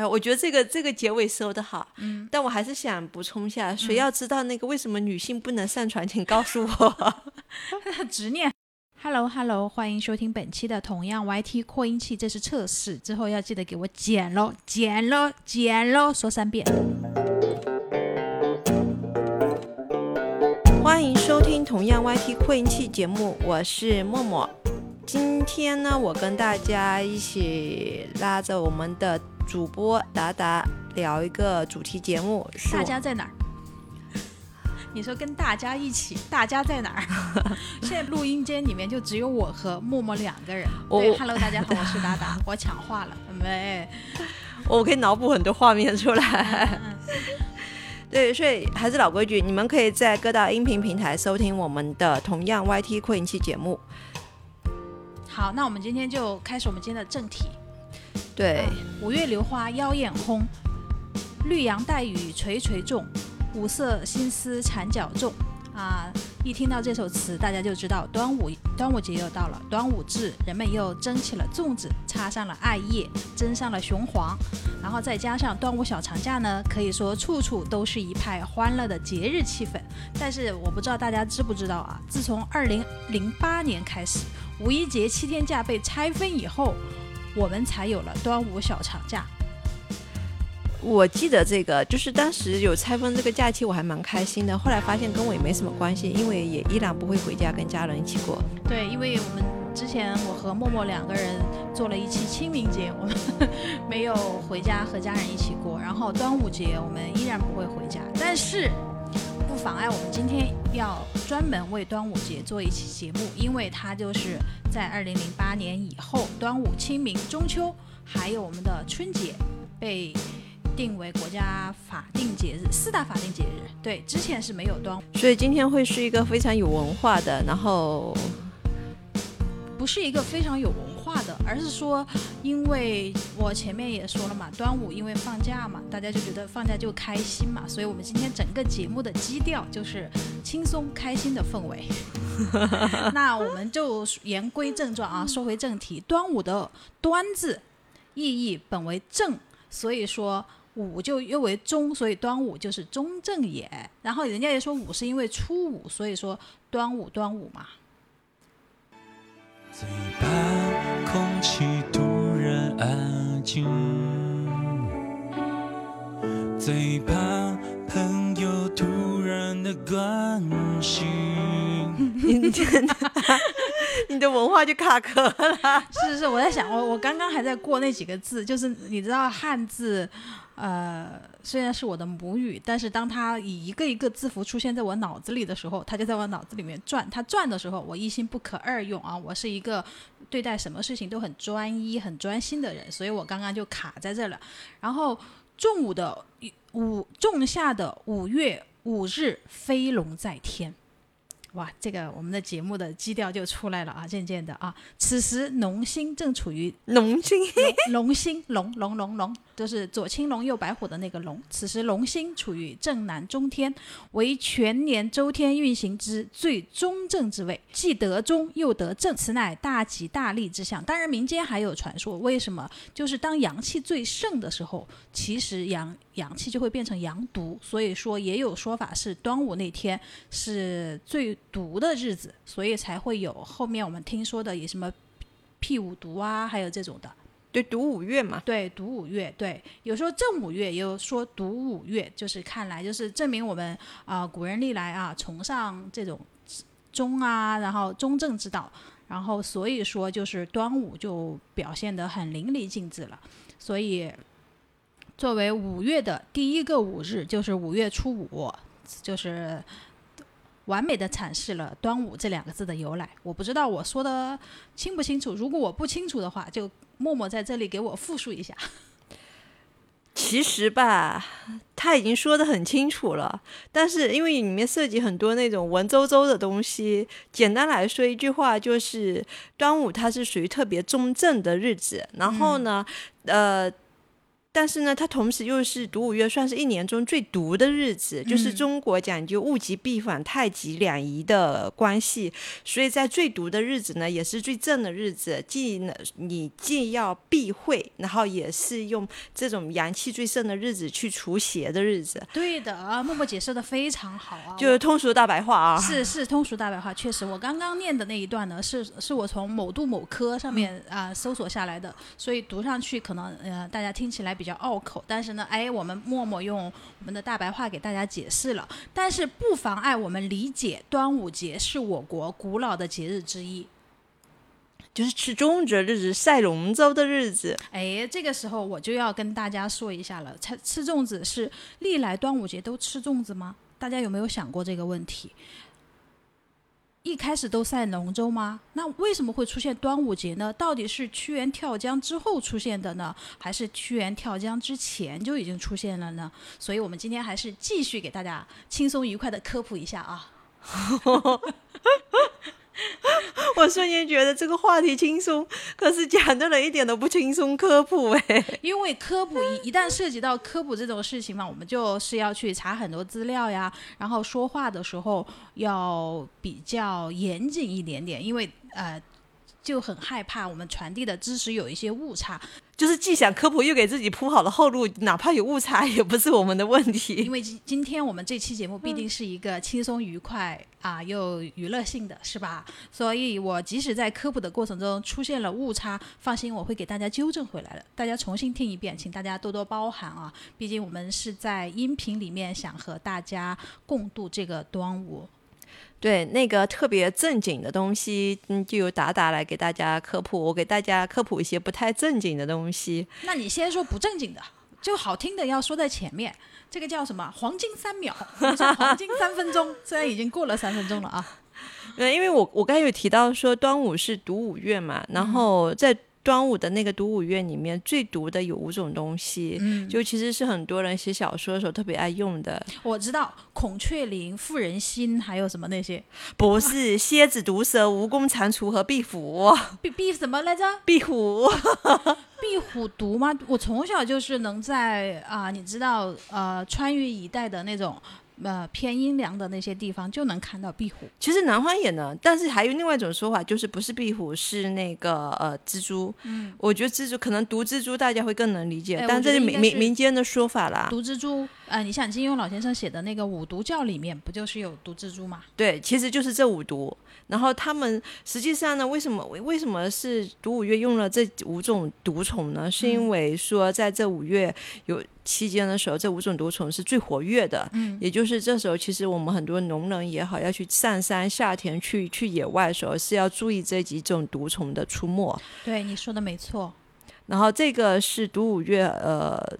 哎，我觉得这个这个结尾收的好，嗯，但我还是想补充一下，谁要知道那个为什么女性不能上传，请告诉我。执念。Hello Hello，欢迎收听本期的同样 YT 扩音器，这是测试，之后要记得给我剪喽，剪喽，剪喽，说三遍。欢迎收听同样 YT 扩音器节目，我是默默。今天呢，我跟大家一起拉着我们的主播达达聊一个主题节目，是大家在哪儿？你说跟大家一起，大家在哪儿？现在录音间里面就只有我和默默两个人。对，Hello，大家好，我是达达，我抢话了没？我可以脑补很多画面出来。对，所以还是老规矩，你们可以在各大音频平台收听我们的同样 YT 扩音器节目。好，那我们今天就开始我们今天的正题。对，五月榴花妖艳红，绿杨带雨垂垂重。五色心思缠脚重啊！一听到这首词，大家就知道端午端午节又到了。端午至，人们又蒸起了粽子，插上了艾叶，蒸上了雄黄，然后再加上端午小长假呢，可以说处处都是一派欢乐的节日气氛。但是我不知道大家知不知道啊？自从二零零八年开始，五一节七天假被拆分以后，我们才有了端午小长假。我记得这个，就是当时有拆分这个假期，我还蛮开心的。后来发现跟我也没什么关系，因为也依然不会回家跟家人一起过。对，因为我们之前我和默默两个人做了一期清明节，我们 没有回家和家人一起过。然后端午节我们依然不会回家，但是不妨碍我们今天要专门为端午节做一期节目，因为它就是在二零零八年以后，端午、清明、中秋，还有我们的春节被。定为国家法定节日，四大法定节日。对，之前是没有端午，所以今天会是一个非常有文化的，然后不是一个非常有文化的，而是说，因为我前面也说了嘛，端午因为放假嘛，大家就觉得放假就开心嘛，所以我们今天整个节目的基调就是轻松开心的氛围。那我们就言归正传啊，说回正题，端午的“端”字意义本为正，所以说。午就又为中，所以端午就是中正也。然后人家也说午是因为初五，所以说端午端午嘛。最怕空气突然安静，最怕朋友突然的关心。你的你的文化就卡壳了。是是是，我在想，我我刚刚还在过那几个字，就是你知道汉字。呃，虽然是我的母语，但是当它以一个一个字符出现在我脑子里的时候，它就在我脑子里面转。它转的时候，我一心不可二用啊！我是一个对待什么事情都很专一、很专心的人，所以我刚刚就卡在这了。然后，仲午的五，仲夏的五月五日，飞龙在天。哇，这个我们的节目的基调就出来了啊！渐渐的啊，此时龙星正处于龙星，龙星龙龙龙龙，就是左青龙右白虎的那个龙。此时龙星处于正南中天，为全年周天运行之最中正之位，既得中又得正，此乃大吉大利之象。当然，民间还有传说，为什么？就是当阳气最盛的时候，其实阳。阳气就会变成阳毒，所以说也有说法是端午那天是最毒的日子，所以才会有后面我们听说的以什么辟五毒啊，还有这种的。对，毒五月嘛。对，毒五月。对，有时候正五月，也有说毒五月，就是看来就是证明我们啊古人历来啊崇尚这种中啊，然后中正之道，然后所以说就是端午就表现得很淋漓尽致了，所以。作为五月的第一个五日，就是五月初五，就是完美的阐释了“端午”这两个字的由来。我不知道我说的清不清楚，如果我不清楚的话，就默默在这里给我复述一下。其实吧，他已经说的很清楚了，但是因为里面涉及很多那种文绉绉的东西，简单来说一句话就是端午它是属于特别中正的日子。然后呢，呃。但是呢，它同时又是读五月，算是一年中最毒的日子，就是中国讲究物极必反、太极两仪的关系，所以在最毒的日子呢，也是最正的日子，既呢你既要避讳，然后也是用这种阳气最盛的日子去除邪的日子。对的啊，默默解释的非常好啊，就是通俗大白话啊。是是通俗大白话，确实，我刚刚念的那一段呢，是是我从某度某科上面啊搜索下来的，所以读上去可能呃大家听起来。比较拗口，但是呢，哎，我们默默用我们的大白话给大家解释了，但是不妨碍我们理解，端午节是我国古老的节日之一，就是吃粽子的日子、赛龙舟的日子。哎，这个时候我就要跟大家说一下了，吃吃粽子是历来端午节都吃粽子吗？大家有没有想过这个问题？一开始都赛龙舟吗？那为什么会出现端午节呢？到底是屈原跳江之后出现的呢，还是屈原跳江之前就已经出现了呢？所以我们今天还是继续给大家轻松愉快的科普一下啊。我瞬间觉得这个话题轻松，可是讲的人一点都不轻松。科普哎，因为科普一一旦涉及到科普这种事情嘛，我们就是要去查很多资料呀，然后说话的时候要比较严谨一点点，因为呃。就很害怕我们传递的知识有一些误差，就是既想科普又给自己铺好了后路，哪怕有误差也不是我们的问题。因为今今天我们这期节目必定是一个轻松愉快啊又娱乐性的是吧？所以我即使在科普的过程中出现了误差，放心我会给大家纠正回来的。大家重新听一遍，请大家多多包涵啊！毕竟我们是在音频里面想和大家共度这个端午。对那个特别正经的东西，嗯，就由达达来给大家科普。我给大家科普一些不太正经的东西。那你先说不正经的，就好听的要说在前面。这个叫什么？黄金三秒，黄金三分钟。虽然已经过了三分钟了啊。对，因为我我刚才有提到说端午是读五月嘛，然后在。端午的那个独舞月里面最毒的有五种东西，嗯，就其实是很多人写小说的时候特别爱用的。我知道孔雀翎、妇人心，还有什么那些？不是蝎子、毒蛇、蜈蚣、蟾蜍和壁虎。壁壁什么来着？壁虎。壁虎毒吗？我从小就是能在啊，你知道呃，川渝一带的那种。呃，偏阴凉的那些地方就能看到壁虎。其实南方也能，但是还有另外一种说法，就是不是壁虎，是那个呃蜘蛛。嗯，我觉得蜘蛛可能毒蜘蛛大家会更能理解，但这是民民民间的说法啦。毒蜘蛛，呃，你像金庸老先生写的那个五毒教里面，不就是有毒蜘蛛吗？对，其实就是这五毒。然后他们实际上呢，为什么为什么是毒五月用了这五种毒虫呢？是因为说在这五月有期间的时候，这五种毒虫是最活跃的。嗯，也就是这时候，其实我们很多农人也好，要去上山下田去去野外的时候，是要注意这几种毒虫的出没。对，你说的没错。然后这个是毒五月，呃。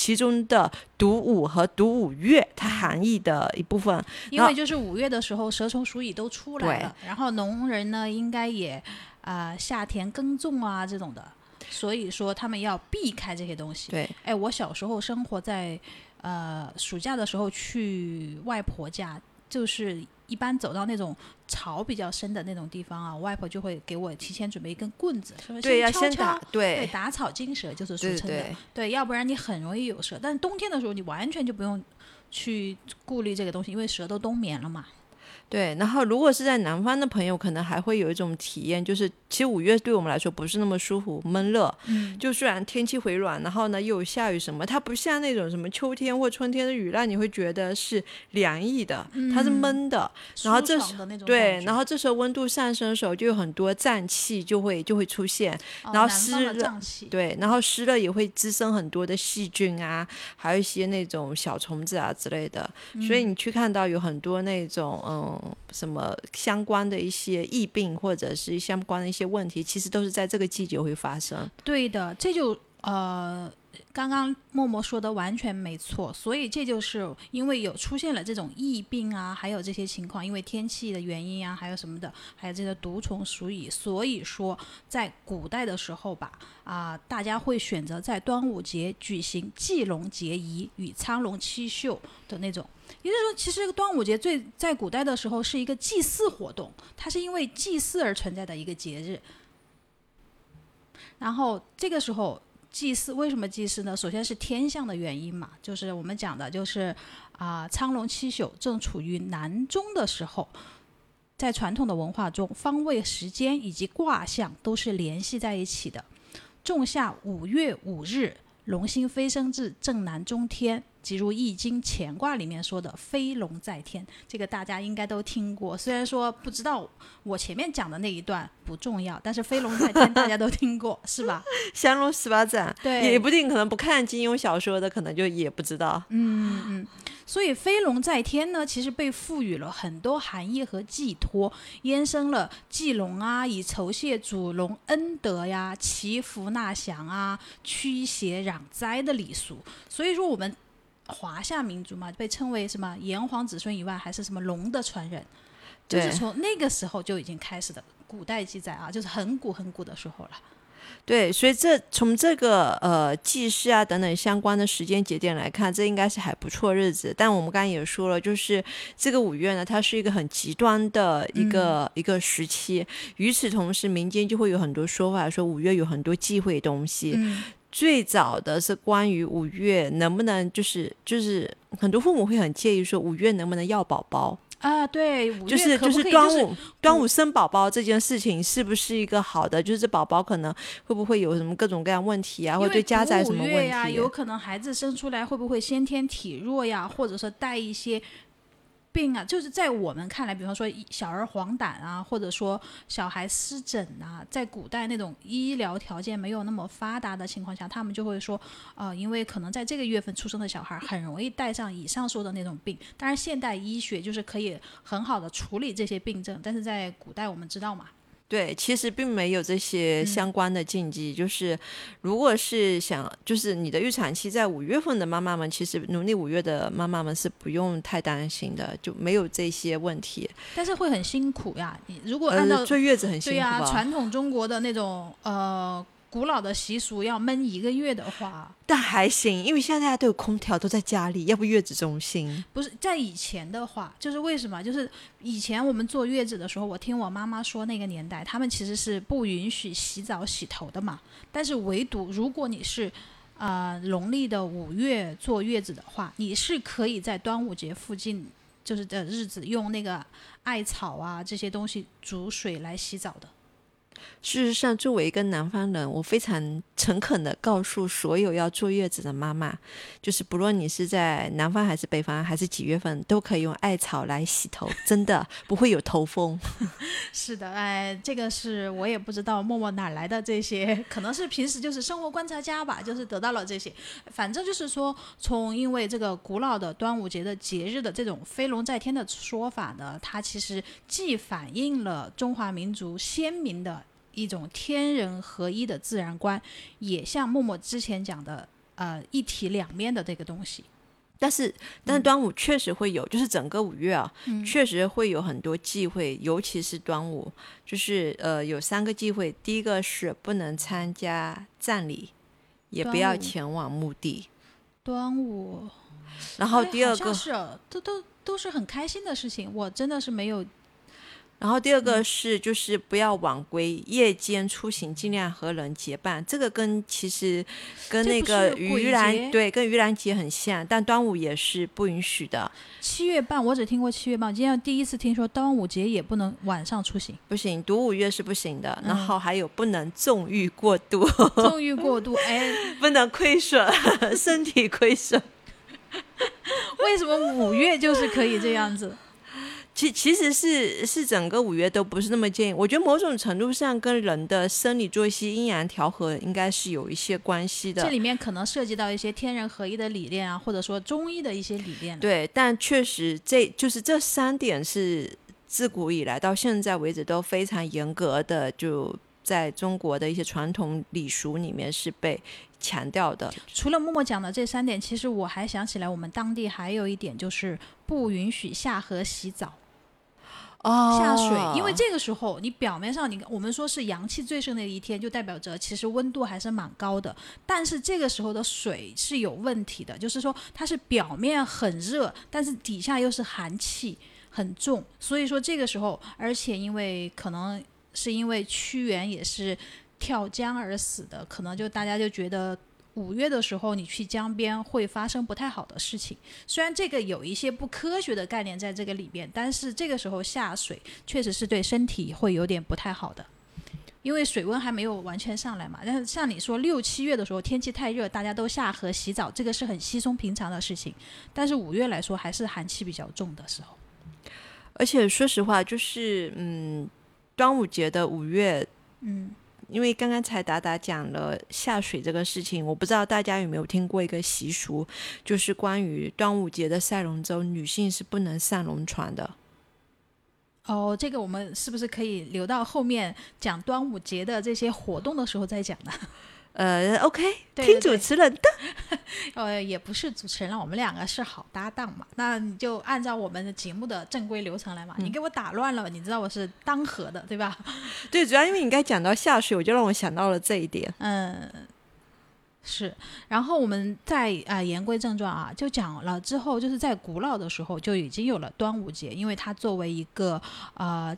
其中的读五和读五月，它含义的一部分，因为就是五月的时候，蛇虫鼠蚁都出来了，然后农人呢，应该也啊下田耕种啊这种的，所以说他们要避开这些东西。对，哎，我小时候生活在呃暑假的时候去外婆家，就是。一般走到那种草比较深的那种地方啊，我外婆就会给我提前准备一根棍子，说对要先打，对打草惊蛇就是俗称的，对，要不然你很容易有蛇。但是冬天的时候，你完全就不用去顾虑这个东西，因为蛇都冬眠了嘛。对，然后如果是在南方的朋友，可能还会有一种体验，就是其实五月对我们来说不是那么舒服，闷热。嗯。就虽然天气回暖，然后呢又有下雨什么，它不像那种什么秋天或春天的雨，让你会觉得是凉意的，它是闷的。然后这时对，然后这时候温度上升的时候，就有很多瘴气就会就会出现，然后湿热。对，然后湿热也会滋生很多的细菌啊，还有一些那种小虫子啊之类的。所以你去看到有很多那种嗯。什么相关的一些疫病，或者是相关的一些问题，其实都是在这个季节会发生。对的，这就呃。刚刚默默说的完全没错，所以这就是因为有出现了这种疫病啊，还有这些情况，因为天气的原因啊，还有什么的，还有这个毒虫鼠蚁，所以说在古代的时候吧，啊，大家会选择在端午节举行祭龙节仪与苍龙七秀的那种。也就是说，其实端午节最在古代的时候是一个祭祀活动，它是因为祭祀而存在的一个节日。然后这个时候。祭祀为什么祭祀呢？首先是天象的原因嘛，就是我们讲的，就是啊、苍龙七宿正处于南中的时候，在传统的文化中，方位、时间以及卦象都是联系在一起的。仲夏五月五日，龙星飞升至正南中天，即如《易经》乾卦里面说的“飞龙在天”，这个大家应该都听过。虽然说不知道我前面讲的那一段不重要，但是“飞龙在天”大家都听过，是吧？降龙十八掌，对也不定可能不看金庸小说的，可能就也不知道。所以飞龙在天呢，其实被赋予了很多含义和寄托，衍生了祭龙啊，以酬谢祖龙恩德呀、祈福纳祥啊、驱邪攘灾的礼俗。所以说我们华夏民族嘛，被称为什么炎黄子孙以外，还是什么龙的传人，就是从那个时候就已经开始的。古代记载啊，就是很古很古的时候了。对，所以这从这个呃祭祀啊等等相关的时间节点来看，这应该是还不错日子。但我们刚才也说了，就是这个五月呢，它是一个很极端的一个、一个时期。与此同时，民间就会有很多说法，说五月有很多忌讳东西。嗯最早的是关于五月能不能就是就是很多父母会很介意说五月能不能要宝宝，啊，对，五就是就是端午端午生宝宝这件事情是不是一个好的？就是这宝宝可能会不会有什么各种各样问题啊，或者对家长什么问题、啊呀，题？有可能孩子生出来会不会先天体弱呀，或者说带一些病啊？就是在我们看来，比方说小儿黄疸啊，或者说小孩湿疹啊，在古代那种医疗条件没有那么发达的情况下，他们就会说，啊，因为可能在这个月份出生的小孩很容易带上以上说的那种病。当然，现代医学就是可以很好的处理这些病症，但是在古代我们知道嘛，对，其实并没有这嗯些相关的禁忌。就是如果是想，就是你的预产期在五月份的妈妈们，其实农历五月的妈妈们是不用太担心的，就没有这些问题。但是会很辛苦呀。你如果按照呃，坐月子很辛苦对呀、吧？传统中国的那种呃古老的习俗，要闷一个月的话，但还行，因为现在大家都有空调，都在家里，要不月子中心。不是在以前的话，就是为什么？就是以前我们坐月子的时候，我听我妈妈说，那个年代他们其实是不允许洗澡洗头的嘛。但是唯独如果你是呃农历的五月坐月子的话，你是可以在端午节附近。就是的日子用那个艾草啊这些东西煮水来洗澡的，事实上，作为一个南方人，我非常诚恳的告诉所有要坐月子的妈妈，就是不论你是在南方还是北方，还是几月份，都可以用艾草来洗头，真的不会有头风。是的，哎，这个是我也不知道默默哪来的这些，可能是平时就是生活观察家吧，就是得到了这些。反正就是说，从因为这个古老的端午节的节日的这种飞龙在天的说法呢，它其实既反映了中华民族鲜明的一种天人合一的自然观，也像默默之前讲的，呃，一体两面的这个东西。但是，但是端午确实会有，就是整个五月啊，确实会有很多忌讳，尤其是端午，就是呃有三个忌讳，第一个是不能参加葬礼，也不要前往墓地，端午，然后哎第二个，是哦都都都是很开心的事情，我真的是没有然后第二嗯个是就是不要晚归，夜间出行尽量和人结伴，这个跟其实跟那个盂兰对跟盂兰节很像，但端午也是不允许的，七月半，我只听过七月半，今天第一次听说端午节也不能晚上出行，不行，读五月是不行的，然嗯后还有不能纵欲过度。纵欲过度。哎，不能亏损，身体亏损。为什么五月就是可以这样子？其其实是是整个五月都不是那么建议，我觉得某种程度上跟人的生理作息阴阳调和应该是有一些关系的。这里面可能涉及到一些天人合一的理念啊，或者说中医的一些理念。，对，但确实这就是这三点是自古以来到现在为止都非常严格的，就在中国的一些传统礼俗里面是被强调的。除了默默讲的这三点，其实我还想起来，我们当地还有一点就是不允许下河洗澡。哦下水，因为这个时候你表面上你我们说是阳气最盛的一天，就代表着其实温度还是蛮高的，但是这个时候的水是有问题的，就是说它是表面很热，但是底下又是寒气很重，所以说这个时候，而且因为可能是因为屈原也是。跳江而死的，可能就大家就觉得五月的时候你去江边会发生不太好的事情。虽然这个有一些不科学的概念在这个里面，但是这个时候下水确实是对身体会有点不太好的。因为水温还没有完全上来嘛，但是像你说六七月的时候天气太热，大家都下河洗澡，这个是很稀松平常的事情。但是五月来说，还是寒气比较重的时候。而且说实话，就是嗯，端午节的五月，嗯，因为刚刚才达达讲了下水这个事情，我不知道大家有没有听过一个习俗，就是关于端午节的赛龙舟，女性是不能上龙船的。哦，这个我们是不是可以留到后面讲端午节的这些活动的时候再讲呢？呃，OK，对听对主持人的。呃，也不是主持人了，我们两个是好搭档嘛。那你就按照我们的节目的正规流程来嘛。你给我打乱了，你知道我是当和的，对吧？对，主要因为你刚才讲到下水，我就让我想到了这一点。嗯，是。然后我们再啊、呃言归正传啊，就讲了之后，就是在古老的时候就已经有了端午节，因为它作为一个呃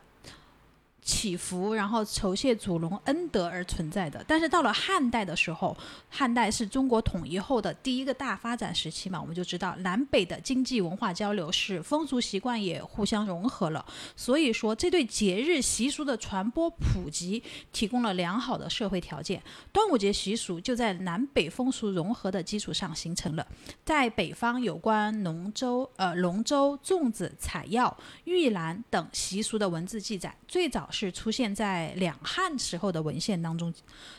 祈福，然后酬谢祖龙恩德而存在的。但是到了汉代的时候，汉代是中国统一后的第一个大发展时期嘛，我们就知道南北的经济文化交流是风俗习惯也互相融合了，所以说这对节日习俗的传播普及提供了良好的社会条件。端午节习俗就在南北风俗融合的基础上形成了。在北方有关龙舟、呃龙舟、粽子、采药、玉兰等习俗的文字记载，最早是出现在两汉时候的文献当中，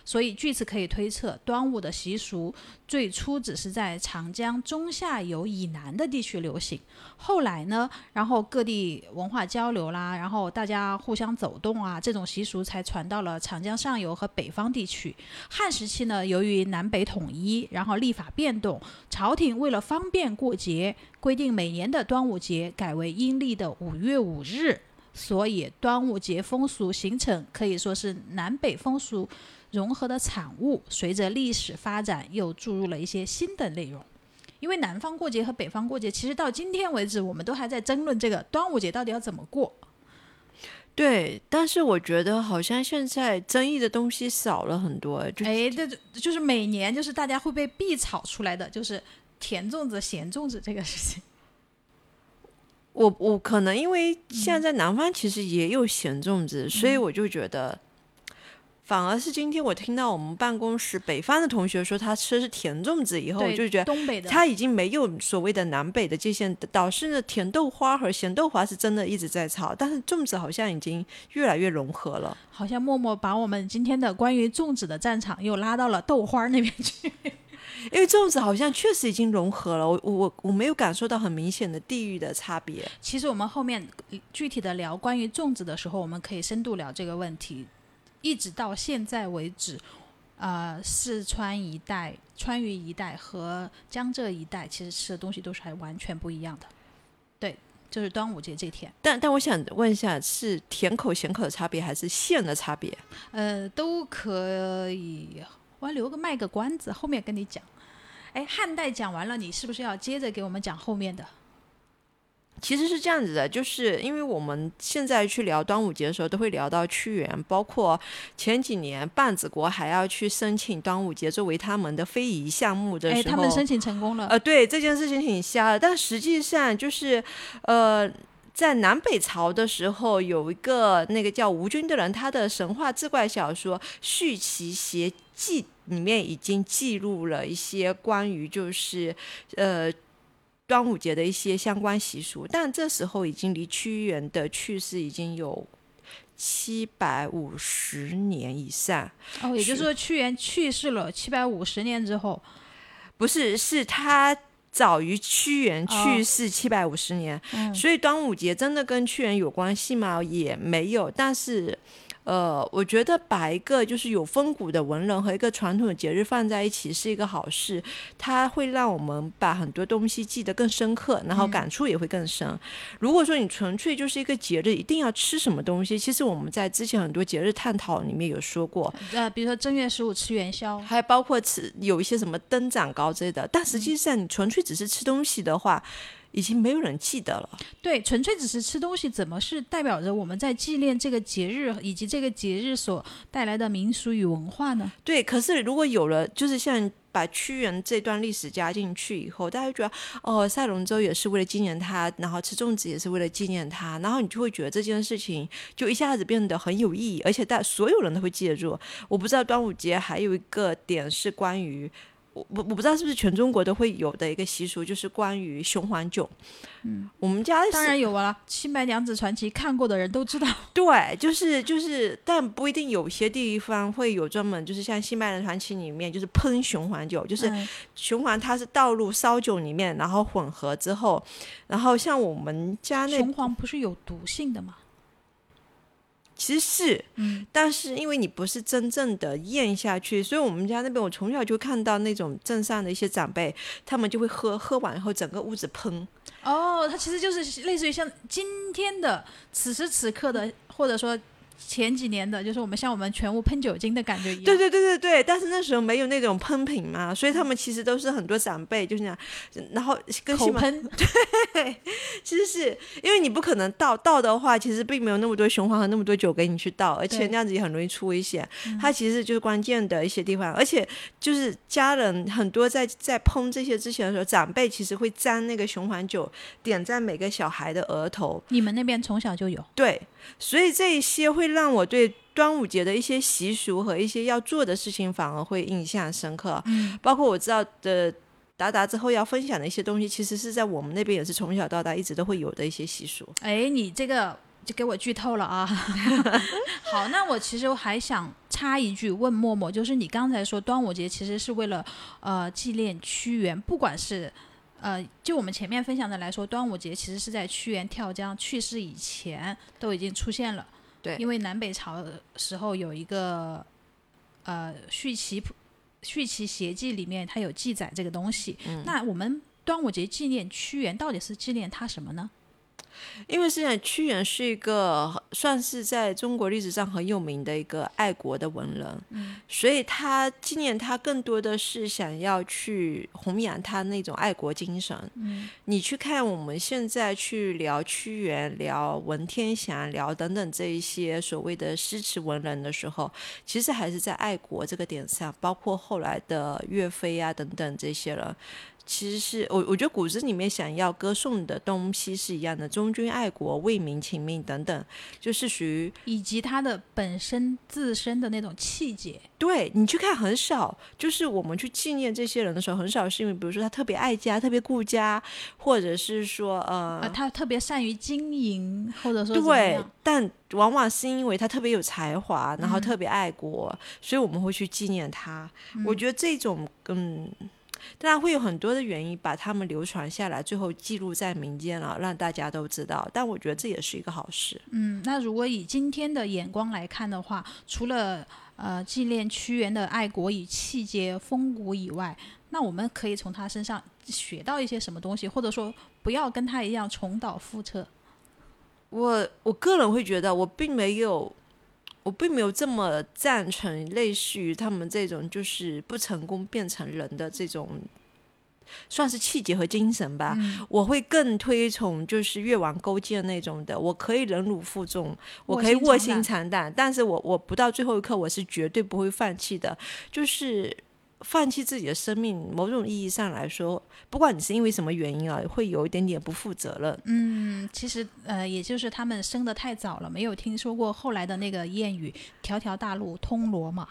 所以据此可以推测，端午的习俗最初只是在长江中下游以南的地区流行。后来呢，然后各地文化交流啦，然后大家互相走动啊，这种习俗才传到了长江上游和北方地区。汉时期呢，由于南北统一，然后历法变动，朝廷为了方便过节，规定每年的端午节改为阴历的五月五日，所以端午节风俗形成可以说是南北风俗融合的产物。随着历史发展，又注入了一些新的内容。因为南方过节和北方过节，其实到今天为止，我们都还在争论这个端午节到底要怎么过。对，但是我觉得好像现在争议的东西少了很多，就哎，这就就是每年就是大家会被必炒出来的，就是甜粽子、咸粽子这个事情。我我可能因为现在在南方其实也有咸粽子，所以我就觉得，反而是今天我听到我们办公室北方的同学说他吃的是甜粽子以后，我，就觉得东北的他已经没有所谓的南北的界限，导致呢甜豆花和咸豆花是真的一直在炒，但是粽子好像已经越来越融合了。好像默默把我们今天的关于粽子的战场又拉到了豆花那边去。因为粽子好像确实已经融合了，我我我没有感受到很明显的地域的差别。其实我们后面具体的聊关于粽子的时候，我们可以深度聊这个问题。一直到现在为止，呃，四川一带、川渝一带和江浙一带，其实吃的东西都是还完全不一样的。对，就是端午节这天，但但我想问一下，是甜口咸口的差别，还是馅的差别？呃，都可以。我还留个卖个关子，后面跟你讲。哎，汉代讲完了，你是不是要接着给我们讲后面的？其实是这样子的，就是因为我们现在去聊端午节的时候，都会聊到屈原，包括前几年半子国还要去申请端午节作为他们的非遗项目的时候，哎，他们申请成功了。呃，对这件事情挺瞎的，但实际上就是，呃，在南北朝的时候，有一个那个叫吴军的人，他的神话志怪小说《续齐邪记》里面已经记录了一些关于就是呃端午节的一些相关习俗，但这时候已经离屈原的去世已经有七百五十年以上。哦，也就是说，屈原去世了七百五十年之后，不是，是他早于屈原去哦世七百五十年，嗯所以端午节真的跟屈原有关系吗？也没有。但是，呃，我觉得把一个就是有风骨的文人和一个传统的节日放在一起是一个好事，它会让我们把很多东西记得更深刻，然后感触也会更深。如果说你纯粹就是一个节日一定要吃什么东西，其实我们在之前很多节日探讨里面有说过，呃，比如说正月十五吃元宵，还包括吃有一些什么灯长糕之类的，但实际上你纯粹只是吃东西的话，已经没有人记得了。对，纯粹只是吃东西，怎么是代表着我们在纪念这个节日以及这个节日所带来的民俗与文化呢？对，可是如果有了，就是像把屈原这段历史加进去以后，大家觉得哦，赛龙舟也是为了纪念他，然后吃粽子也是为了纪念他，然后你就会觉得这件事情就一下子变得很有意义，而且大所有人都会记得住。我不知道端午节还有一个点是关于。我我我不知道是不是全中国都会有的一个习俗，就是关于雄黄酒。嗯，我们家当然有啊，《新白娘子传奇》看过的人都知道。对，就是就是，但不一定有些地方会有专门，就是像《新白娘子传奇》里面，就是喷雄黄酒，就是雄黄它是倒入烧酒里面，然后混合之后，然后像我们家那雄黄不是有毒性的吗？其实是，嗯，但是因为你不是真正的咽下去，所以我们家那边我从小就看到那种镇上的一些长辈，他们就会喝，喝完以后整个屋子喷。哦，它其实就是类似于像今天的此时此刻的，或者说。前几年的，就是我们像我们全屋喷酒精的感觉一样。对对对对对，但是那时候没有那种喷瓶嘛，所以他们其实都是很多长辈就是那样，然后跟口喷。对，其实是因为你不可能倒倒的话，其实并没有那么多雄黄和那么多酒给你去倒，而且那样子也很容易出危险。它其实就是关键的一些地方，而且就是家人很多在在喷这些之前的时候，长辈其实会沾那个雄黄酒点在每个小孩的额头。你们那边从小就有？对。所以这一些会让我对端午节的一些习俗和一些要做的事情反而会印象深刻。嗯，包括我知道的达达之后要分享的一些东西，其实是在我们那边也是从小到大一直都会有的一些习俗。哎，你这个就给我剧透了啊！好，那我其实还想插一句问默默，就是你刚才说端午节其实是为了呃纪念屈原，不管是。呃，就我们前面分享的来说，端午节其实是在屈原跳江去世以前都已经出现了。对，因为南北朝的时候有一个呃《续齐续齐协记》里面它有记载这个东西。嗯。那我们端午节纪念屈原，到底是纪念他什么呢？因为现在屈原是一个算是在中国历史上很有名的一个爱国的文人，嗯，所以他纪念他更多的是想要去弘扬他那种爱国精神。嗯，你去看我们现在去聊屈原、聊文天祥、聊等等这一些所谓的诗词文人的时候，其实还是在爱国这个点上，包括后来的岳飞啊等等这些人。其实是我，我觉得骨子里面想要歌颂的东西是一样的，忠君爱国、为民请命等等，就是属于以及他的本身自身的那种气节。对你去看很少，就是我们去纪念这些人的时候，很少是因为比如说他特别爱家、特别顾家，或者是说呃，他特别善于经营，或者说对，但往往是因为他特别有才华，然后特别爱国，所以我们会去纪念他。我觉得这种嗯。当然会有很多的原因把他们流传下来，最后记录在民间了，让大家都知道。但我觉得这也是一个好事。嗯，那如果以今天的眼光来看的话，除了呃纪念屈原的爱国与气节风骨以外，那我们可以从他身上学到一些什么东西，或者说不要跟他一样重蹈覆辙。我我个人会觉得，我并没有。我并没有这么赞成类似于他们这种就是不成功变成人的这种，算是气节和精神吧。我会更推崇就是越王勾践那种的，我可以忍辱负重，我可以卧薪尝胆，但是我我不到最后一刻，我是绝对不会放弃的，就是。放弃自己的生命，某种意义上来说，不管你是因为什么原因啊，会有一点点不负责任。嗯，其实呃，也就是他们生的太早了，没有听说过后来的那个谚语“条条大路通罗马”。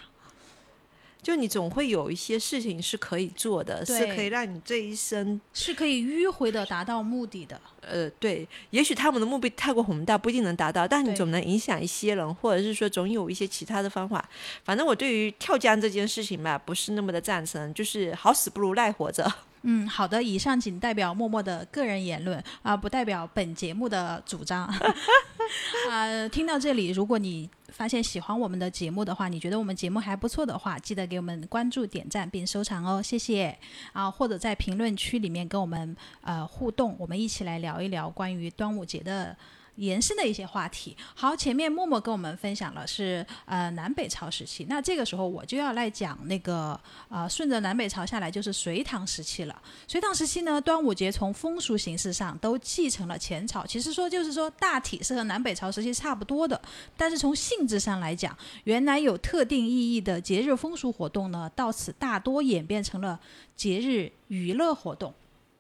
就你总会有一些事情是可以做的，是可以让你这一生是可以迂回的达到目的的。呃，对，也许他们的目的太过宏大，不一定能达到，但你总能影响一些人，或者是说总有一些其他的方法。反正我对于跳江这件事情吧，不是那么的赞成，就是好死不如赖活着。嗯，好的，以上仅代表默默的个人言论啊，不代表本节目的主张。啊，听到这里，如果你发现喜欢我们的节目的话，你觉得我们节目还不错的话，记得给我们关注、点赞并收藏哦，谢谢啊！或者在评论区里面跟我们呃互动，我们一起来聊一聊关于端午节的延伸的一些话题。好，前面默默跟我们分享了是呃南北朝时期，那这个时候我就要来讲那个呃顺着南北朝下来就是隋唐时期了。隋唐时期呢，端午节从风俗形式上都继承了前朝，其实说就是说大体是和南北朝时期差不多的，但是从性质上来讲，原来有特定意义的节日风俗活动呢，到此大多演变成了节日娱乐活动。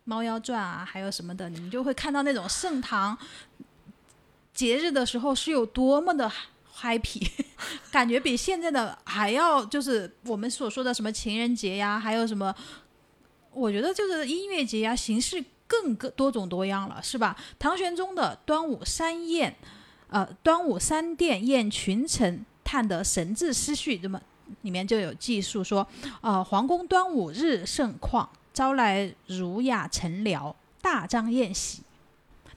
猫妖传啊，还有什么的，你们就会看到那种盛唐节日的时候是有多么的 happy，感觉比现在的还要就是我们所说的什么情人节呀，还有什么，我觉得就是音乐节呀，形式更更多种多样了，是吧？唐玄宗的端午三宴，呃，端午三殿宴群臣，探得神志思绪，那么里面就有记述说，呃，皇宫端午日盛况。招来儒雅臣僚，大张宴席。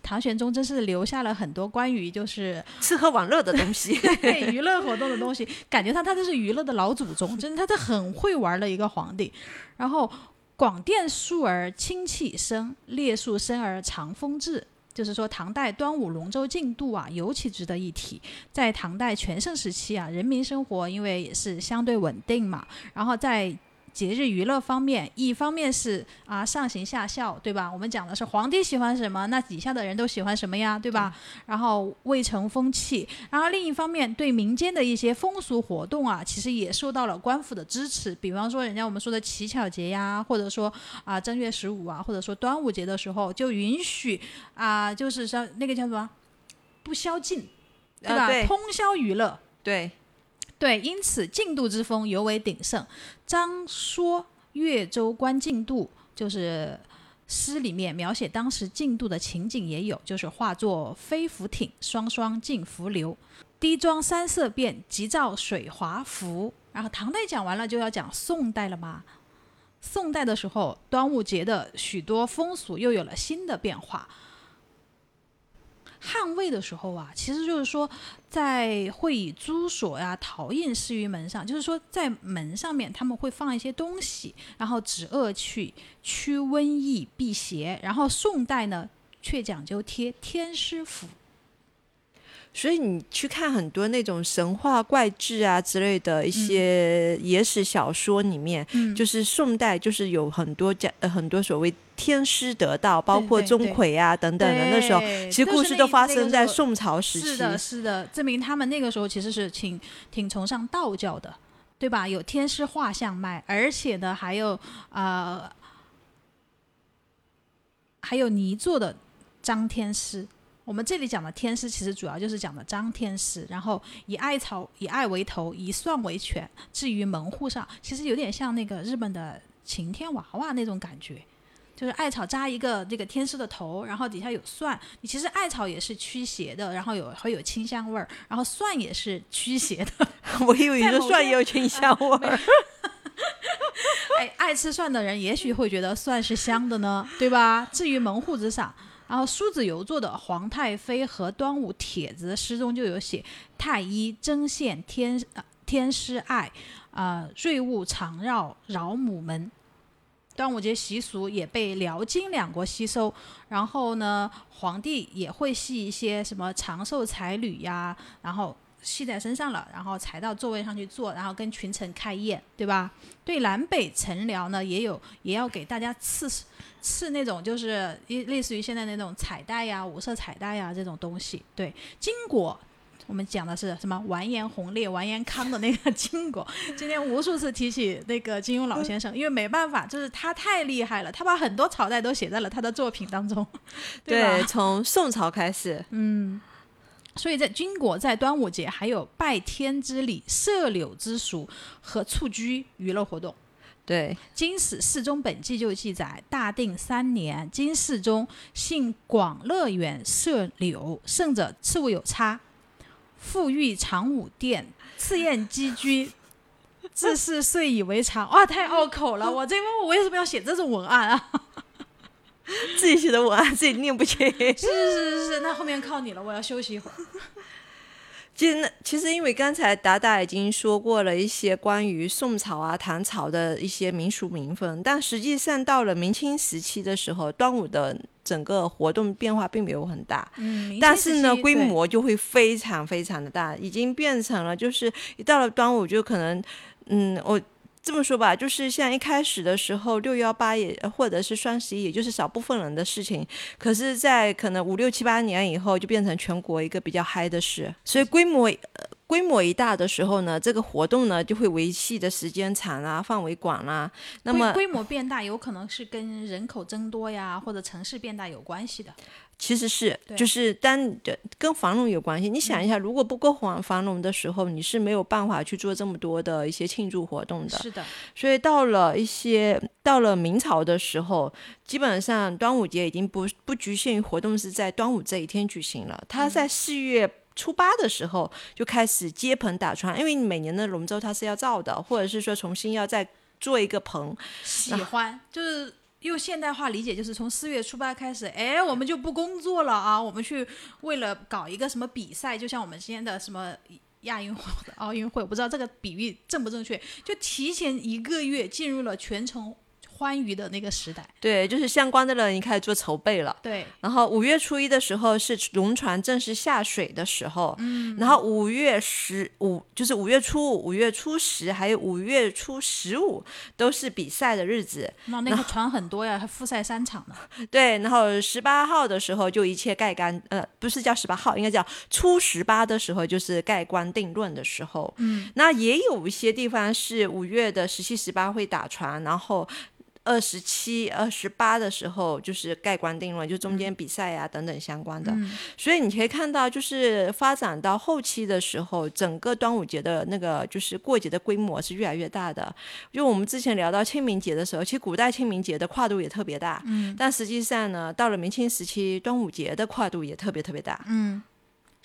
唐玄宗真是留下了很多关于就是 吃喝玩乐的东西，对娱乐活动的东西，感觉他他就是娱乐的老祖宗，真的他是很会玩的一个皇帝。然后广电述而清气生，列树生而长风至，就是说唐代端午龙舟竞渡啊，尤其值得一提。在唐代全盛时期啊，人民生活因为也是相对稳定嘛，然后在节日娱乐方面，一方面是啊上行下效，对吧？我们讲的是皇帝喜欢什么，那底下的人都喜欢什么呀，对吧？然后未成风气，然后另一方面对民间的一些风俗活动啊，其实也受到了官府的支持。比方说，人家我们说的乞巧节呀，或者说啊正月十五啊，或者说端午节的时候，就允许啊，就是说那个叫什么不宵禁，对吧？通宵娱乐，对。对，因此竞渡之风尤为鼎盛。张说越州观竞渡，就是诗里面描写当时竞渡的情景也有，就是化作飞浮艇，双双进浮流，低妆三色变，急照水华浮。然后唐代讲完了，就要讲宋代了吗？宋代的时候，端午节的许多风俗又有了新的变化。汉魏的时候啊，其实就是说，在会以朱锁呀、陶印施于门上，就是说在门上面他们会放一些东西，然后止恶去、驱瘟疫、辟邪。然后宋代呢，却讲究贴天师符。所以你去看很多那种神话怪志啊之类的一些野史小说里面，就是宋代就是有很多讲很多所谓天师得道，包括钟馗啊等等的那时候，其实故事都发生在宋朝时期。是的，是的，证明他们那个时候其实是挺挺崇尚道教的，对吧？有天师画像卖，而且呢还有呃还有泥做的张天师。我们这里讲的天师，其实主要就是讲的张天师，然后以艾草、以艾为头，以蒜为权。至于门户上，其实有点像那个日本的晴天娃娃那种感觉，就是艾草扎一个这个天师的头，然后底下有蒜。你其实艾草也是驱邪的，然后有会有清香味儿，然后蒜也是驱邪的。我以为你说蒜也有清香味儿。哎，爱吃蒜的人也许会觉得蒜是香的呢，对吧？至于门户之上。然后苏子游做的《皇太妃和端午帖子》诗中就有写：“太医针线天天师爱，啊，瑞物常绕饶母门。”端午节习俗也被辽金两国吸收，然后呢，皇帝也会系一些什么长寿彩缕呀，然后系在身上了，然后才到座位上去坐，然后跟群臣开宴，对吧？对南北臣僚呢，也有也要给大家赐。是那种就是一类似于现在那种彩带呀、五色彩带呀这种东西。对，金果，我们讲的是什么？完颜洪烈、完颜康的那个 金果。今天无数次提起那个金庸老先生，因为没办法，就是他太厉害了，他把很多朝代都写在了他的作品当中。对，从宋朝开始，嗯，所以在金国在端午节还有拜天之礼、射柳之俗和蹴鞠娱乐活动。对，《金史世宗本纪》就记载，大定三年，金世宗幸广乐园射柳，胜者赐物有差，复御长武殿，赐宴积居，自是遂以为常。哇，太拗口了！我这问我为什么要写这种文案啊？自己写的文案自己念不清。是是是是，那后面靠你了，我要休息一会儿。其实，其实因为刚才达达已经说过了一些关于宋朝啊、唐朝的一些民俗民风，但实际上到了明清时期的时候，端午的整个活动变化并没有很大。嗯，但是呢，规模就会非常非常的大，已经变成了就是一到了端午就可能，嗯，我这么说吧，就是像一开始的时候，六幺八也或者是双十一，也就是少部分人的事情，可是，在可能五六七八年以后，就变成全国一个比较嗨的事，所以规模。呃规模一大的时候呢，这个活动呢就会维系的时间长啦，范围广啦。那么规规模变大，有可能是跟人口增多呀，或者城市变大有关系的。其实是就是单的跟繁荣有关系。你想一下，如果不够繁繁荣的时候，你是没有办法去做这么多的一些庆祝活动的。是的，所以到了一些到了明朝的时候，基本上端午节已经不不局限于活动是在端午这一天举行了，它在四月。初八的时候就开始接棚打船，因为你每年的龙舟它是要造的，或者是说重新要再做一个棚，喜欢就是用现代化理解，就是从四月初八开始，哎，我们就不工作了啊，我们去为了搞一个什么比赛，就像我们今天的什么。亚运会奥运会，我不知道这个比喻正不正确，就提前一个月进入了全城欢愉的那个时代。对，就是相关的人已经开始做筹备了。对，然后五月初一的时候是龙船正式下水的时候，嗯，然后五月十五就是五月初五、五月初十还有五月初十五都是比赛的日子，那那个船很多呀，还复赛三场呢。对，然后十八号的时候就一切盖棺，呃，不是叫十八号，应该叫初十八的时候就是盖棺定论的时候，嗯，那也有一些地方是五月的十七、十八会打船，然后。二十七、二十八的时候，就是盖棺定论，就中间比赛呀、等等相关的。所以你可以看到，就是发展到后期的时候，整个端午节的那个就是过节的规模是越来越大的。就我们之前聊到清明节的时候，其实古代清明节的跨度也特别大，嗯，但实际上呢，到了明清时期，端午节的跨度也特别特别大。嗯，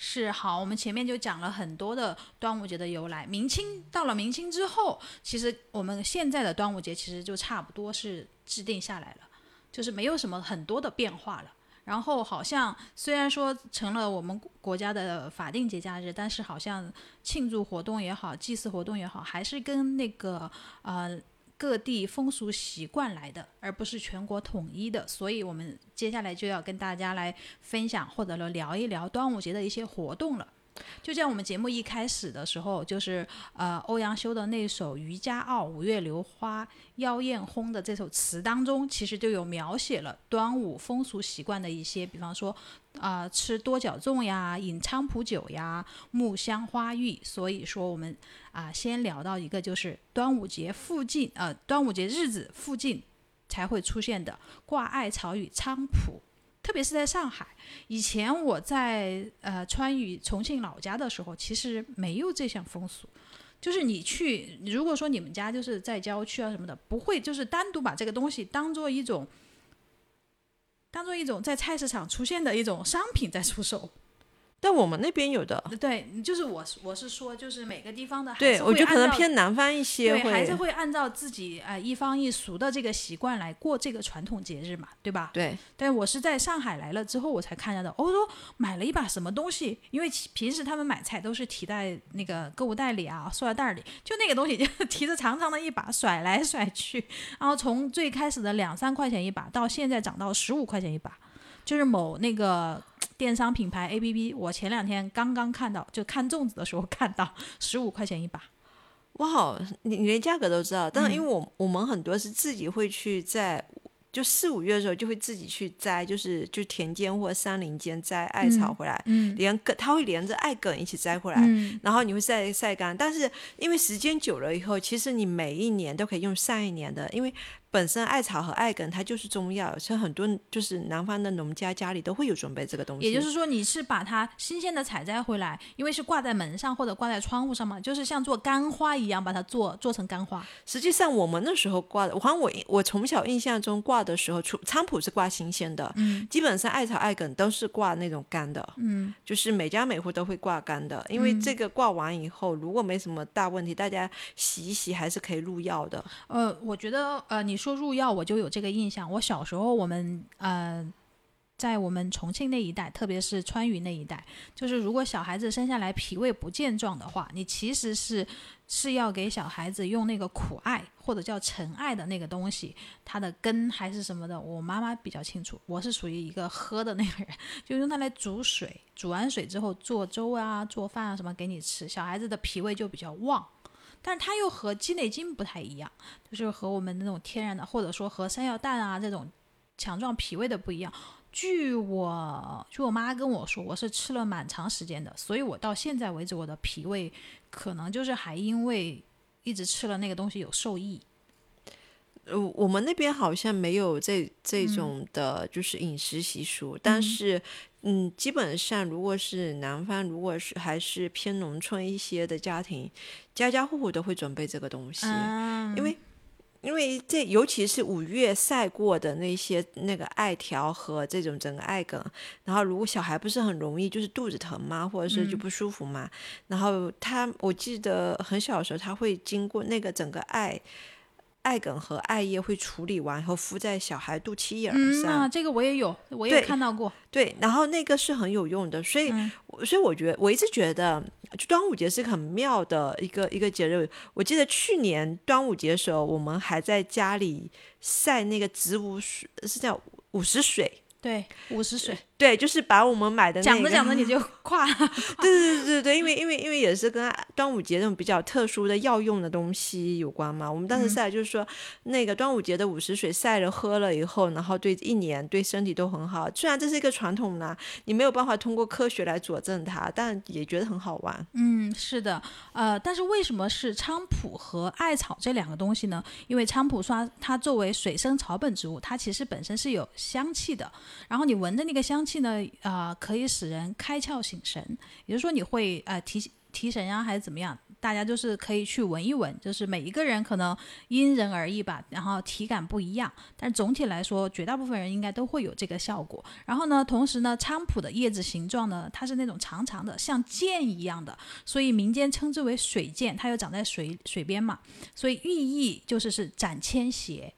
是好，我们前面就讲了很多的端午节的由来。明清到了明清之后，其实我们现在的端午节其实就差不多是制定下来了，就是没有什么很多的变化了。然后好像虽然说成了我们国家的法定节假日，但是好像庆祝活动也好，祭祀活动也好，还是跟那个呃各地风俗习惯来的，而不是全国统一的。所以我们接下来就要跟大家来分享或者说聊一聊端午节的一些活动了。就像我们节目一开始的时候，就是呃欧阳修的那首《渔家傲·五月榴花妖艳烘》的这首词当中，其实就有描写了端午风俗习惯的一些，比方说啊、吃多角粽呀，饮菖蒲酒呀，木香花浴。所以说我们啊、先聊到一个就是端午节附近呃端午节日子附近才会出现的挂艾草与菖蒲。特别是在上海，以前我在呃川渝、重庆老家的时候，其实没有这项风俗。就是你去，如果说你们家就是在郊区啊什么的，不会就是单独把这个东西当做一种，当做一种在菜市场出现的一种商品在出售。但我们那边有的，对，就是我是我是说，就是每个地方的还对我觉得可能偏南方一些对，会，还是会按照自己呃一方一俗的这个习惯来过这个传统节日嘛，对吧？对但我是在上海来了之后，我才看到的。我说买了一把什么东西，因为平时他们买菜都是提在那个购物袋里啊、塑料袋里，就那个东西就 提着长长的一把甩来甩去，然后从最开始的两三块钱一把，到现在涨到十五块钱一把，就是某那个。电商品牌 A P P，我前两天刚刚看到，就看粽子的时候看到十五块钱一把。哇，你你连价格都知道，但是因为嗯我、我们很多是自己会去在就四五月的时候就会自己去摘，就是就田间或山林间摘艾草回来，嗯连梗它会连着艾梗一起摘回来，嗯然后你会晒晒干。但是因为时间久了以后，其实你每一年都可以用上一年的，因为本身艾草和艾梗它就是中药，像很多就是南方的农家家里都会有准备这个东西。也就是说，你是把它新鲜的采摘回来，因为是挂在门上或者挂在窗户上嘛，就是像做干花一样，把它做做成干花。实际上我们那时候挂的，好像我我从小印象中挂的时候，除菖蒲是挂新鲜的，嗯基本上艾草、艾梗都是挂那种干的，嗯，就是每家每户都会挂干的，因为这个挂完以后，如果没什么大问题，大家洗一洗还是可以入药的。呃，我觉得呃，你说入药，我就有这个印象。我小时候我们呃。在我们重庆那一带，特别是川渝那一带，就是如果小孩子生下来脾胃不健壮的话，你其实是是要给小孩子用那个苦艾或者叫陈艾的那个东西，它的根还是什么的，我妈妈比较清楚，我是属于一个喝的那个人，就用它来煮水，煮完水之后做粥啊、做饭啊什么给你吃，小孩子的脾胃就比较旺。但是它又和鸡内金不太一样，就是和我们那种天然的，或者说和山药蛋啊这种强壮脾胃的不一样。据我据我妈跟我说，我是吃了蛮长时间的，所以我到现在为止，我的脾胃可能就是还因为一直吃了那个东西有受益。呃，我们那边好像没有这这种的，就是饮食习俗。但是，嗯，基本上如果是南方，如果是还是偏农村一些的家庭，家家户户都会准备这个东西，因为因为这尤其是五月晒过的那些那个艾条和这种整个艾梗，然后如果小孩不是很容易就是肚子疼嘛，或者是就不舒服嘛，然后他我记得很小的时候他会经过那个整个艾。艾梗和艾叶会处理完以后敷在小孩肚脐眼上，啊，这个我也有，我也看到过。对，然后那个是很有用的，所以，所以我觉得我一直觉得，就端午节是很妙的一个一个节日。我记得去年端午节的时候，我们还在家里晒那个植物水，是叫午时水。对，五十水，对，就是把我们买的讲着讲着你就跨，对对对对对，因为因为因为也是跟端午节那种比较特殊的药用的东西有关嘛。我们当时晒就是说，那个端午节的五十水晒了喝了以后，然后对一年对身体都很好。虽然这是一个传统呢，你没有办法通过科学来佐证它，但也觉得很好玩。嗯，是的，呃，但是为什么是菖蒲和艾草这两个东西呢？因为菖蒲刷它作为水生草本植物，它其实本身是有香气的。然后你闻着那个香气呢，啊，可以使人开窍醒神，也就是说你会呃提提神啊，还是怎么样？大家就是可以去闻一闻，就是每一个人可能因人而异吧，然后体感不一样，但总体来说，绝大部分人应该都会有这个效果。然后呢，同时呢，菖蒲的叶子形状呢，它是那种长长的，像剑一样的，所以民间称之为水剑，它又长在水水边嘛，所以寓意就是是斩千邪。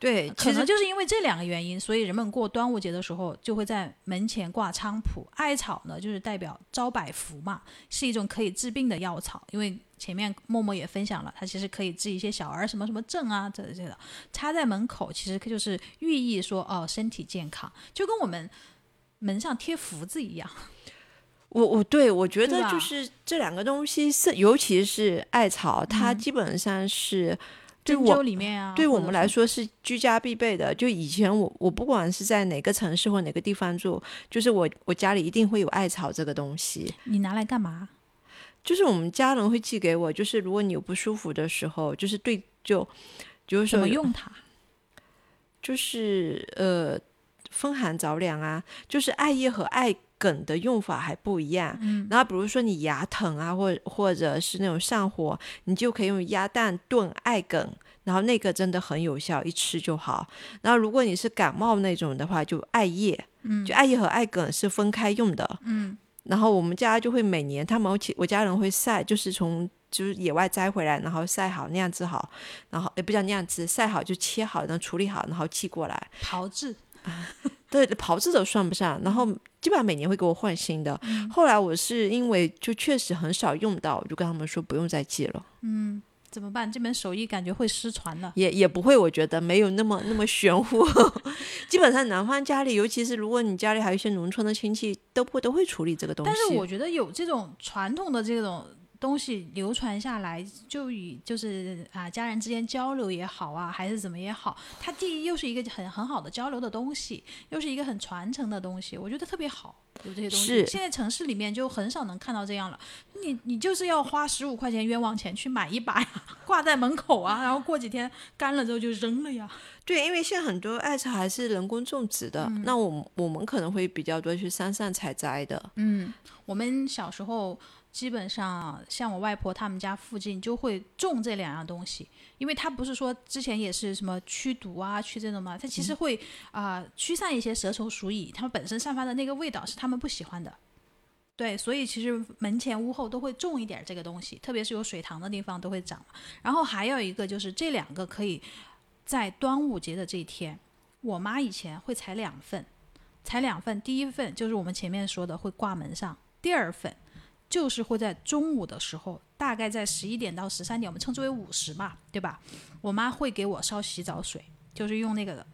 对，可能就是因为这两个原因，所以人们过端午节的时候就会在门前挂菖蒲。艾草呢，就是代表招百福嘛，是一种可以治病的药草。因为前面默默也分享了，它其实可以治一些小儿什么什么症啊，这这的。插在门口，其实就是寓意说哦，身体健康，就跟我们门上贴福字一样。我我对我觉得就是这两个东西是，尤其是艾草，它基本上是。对我里面啊，对我们来说是居家必备的。就以前我我不管是在哪个城市或哪个地方住，就是我我家里一定会有艾草这个东西。你拿来干嘛？就是我们家人会寄给我。就是如果你有不舒服的时候，就是对就就是怎么用它？就是呃，风寒着凉啊。就是艾叶和艾梗的用法还不一样。嗯。然后比如说你牙疼啊，或或者是那种上火，你就可以用鸭蛋炖艾梗。然后那个真的很有效，一吃就好。然后如果你是感冒那种的话，就艾叶，嗯，就艾叶和艾梗是分开用的，嗯。然后我们家就会每年，他们我家人会晒，就是从就是野外摘回来，然后晒好酿制好，然后也不叫酿制，晒好就切好，然后处理好，然后寄过来。炮制，对，炮制都算不上。然后基本上每年会给我换新的。后来我是因为就确实很少用到，我就跟他们说不用再寄了。嗯。怎么办？这门手艺感觉会失传的。也也不会，我觉得没有那么那么玄乎。基本上南方家里，尤其是如果你家里还有一些农村的亲戚，都不都会处理这个东西。但是我觉得有这种传统的这种。东西流传下来，就以就是啊，家人之间交流也好啊，还是怎么也好，它第一又是一个很很好的交流的东西，又是一个很传承的东西，我觉得特别好，有这些东西。现在城市里面就很少能看到这样了，你你就是要花十五块钱冤枉钱去买一把呀，挂在门口啊，然后过几天干了之后就扔了呀。对，因为现在很多艾草还是人工种植的，那我我们可能会比较多去山上采摘的。嗯，我们小时候。基本上像我外婆他们家附近就会种这两样东西，因为它不是说之前也是什么驱毒啊、驱这种嘛，它其实会啊驱散一些蛇虫鼠蚁，它们本身散发的那个味道是他们不喜欢的。对，所以其实门前屋后都会种一点这个东西，特别是有水塘的地方都会长。然后还有一个就是这两个可以在端午节的这一天，我妈以前会采两份。采两份，第一份就是我们前面说的会挂门上，第二份就是会在中午的时候，大概在十一点到十三点，我们称之为午时嘛，对吧？我妈会给我烧洗澡水，就是用那个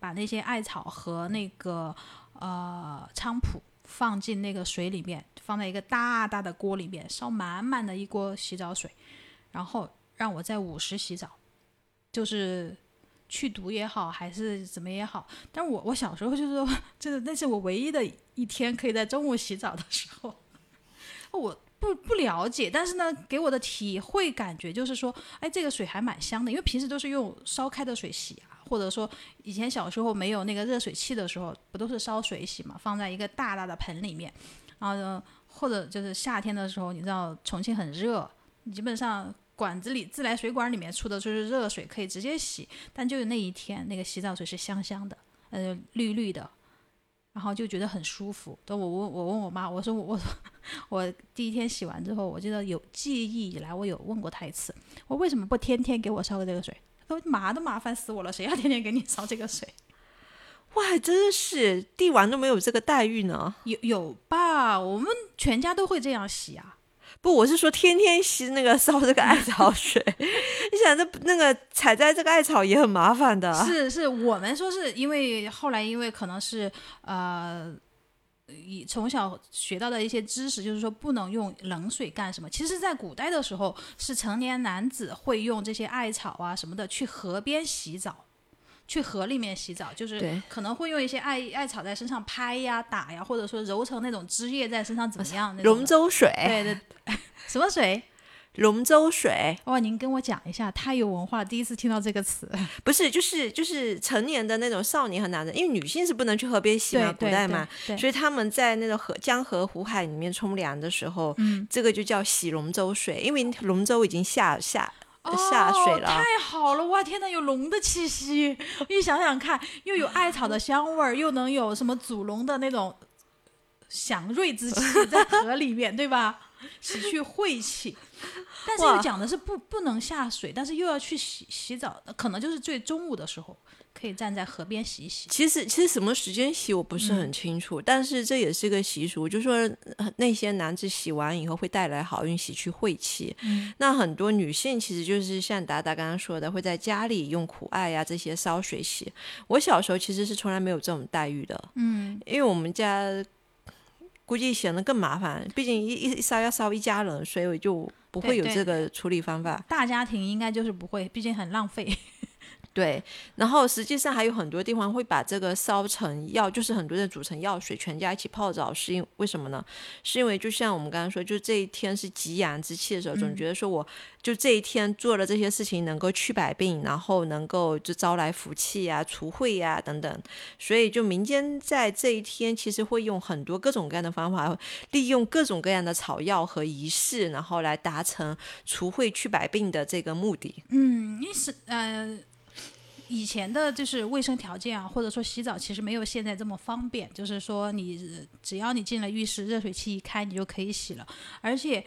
把那些艾草和那个呃菖蒲放进那个水里面，放在一个大大的锅里面，烧满满的一锅洗澡水，然后让我在午时洗澡，就是去毒也好，还是怎么也好。但是我我小时候就是说，真的那是我唯一的一天可以在中午洗澡的时候，我。不不了解，但是呢，给我的体会感觉就是说，哎，这个水还蛮香的，因为平时都是用烧开的水洗啊，或者说以前小时候没有那个热水器的时候，不都是烧水洗嘛，放在一个大大的盆里面，然后呢，或者就是夏天的时候，你知道重庆很热，基本上管子里自来水管里面出的就是热水，可以直接洗，但就是那一天那个洗澡水是香香的，呃，绿绿的。然后就觉得很舒服。等我问我问我妈，我说我我我第一天洗完之后，我记得有记忆以来，我有问过她一次，我为什么不天天给我烧个这个水？都麻都麻烦死我了，谁要天天给你烧这个水？哇，真是帝王都没有这个待遇呢。有有吧？我们全家都会这样洗啊。不，我是说天天吸那个烧这个艾草 水，你想这那个采摘这个艾草也很麻烦的。是是，我们说是因为后来因为可能是呃，以从小学到的一些知识，就是说不能用冷水干什么。其实，在古代的时候，是成年男子会用这些艾草啊什么的去河边洗澡。去河里面洗澡，就是可能会用一些艾艾草在身上拍呀、打呀，或者说揉成那种汁液在身上怎么样？龙舟水，对对，什么水？龙舟水。哇，您跟我讲一下，太有文化，第一次听到这个词。不是，就是就是成年的那种少年和男人，因为女性是不能去河边洗嘛，古代嘛，所以他们在那个河江河湖海里面冲凉的时候，嗯，这个就叫洗龙舟水，因为龙舟已经下下。下水了，太好了！哇，天呐，有龙的气息！你想想看，又有艾草的香味儿，又能有什么祖龙的那种祥瑞之气 在河里面，对吧？洗去晦气。但是又讲的是不不能下水，但是又要去洗洗澡，可能就是最中午的时候。可以站在河边洗一洗。其实，其实什么时间洗我不是很清楚，但是这也是一个习俗，就说那些男子洗完以后会带来好运，洗去晦气。嗯，那很多女性其实就是像达达刚刚说的，会在家里用苦艾呀这些烧水洗。我小时候其实是从来没有这种待遇的。嗯，因为我们家估计显得更麻烦，毕竟一一烧要烧一家人，所以就不会有这个处理方法。大家庭应该就是不会，毕竟很浪费。对，然后实际上还有很多地方会把这个烧成药，就是很多人煮成药水，全家一起泡澡，是因为什么呢？是因为就像我们刚刚说，就这一天是吉阳之气的时候，总觉得说我就这一天做了这些事情能够去百病，然后能够就招来福气呀、除秽呀等等，所以就民间在这一天其实会用很多各种各样的方法，利用各种各样的草药和仪式，然后来达成除秽去百病的这个目的。嗯，你是呃。以前的就是卫生条件啊，或者说洗澡其实没有现在这么方便。就是说，你只要你进了浴室，热水器一开，你就可以洗了。而且，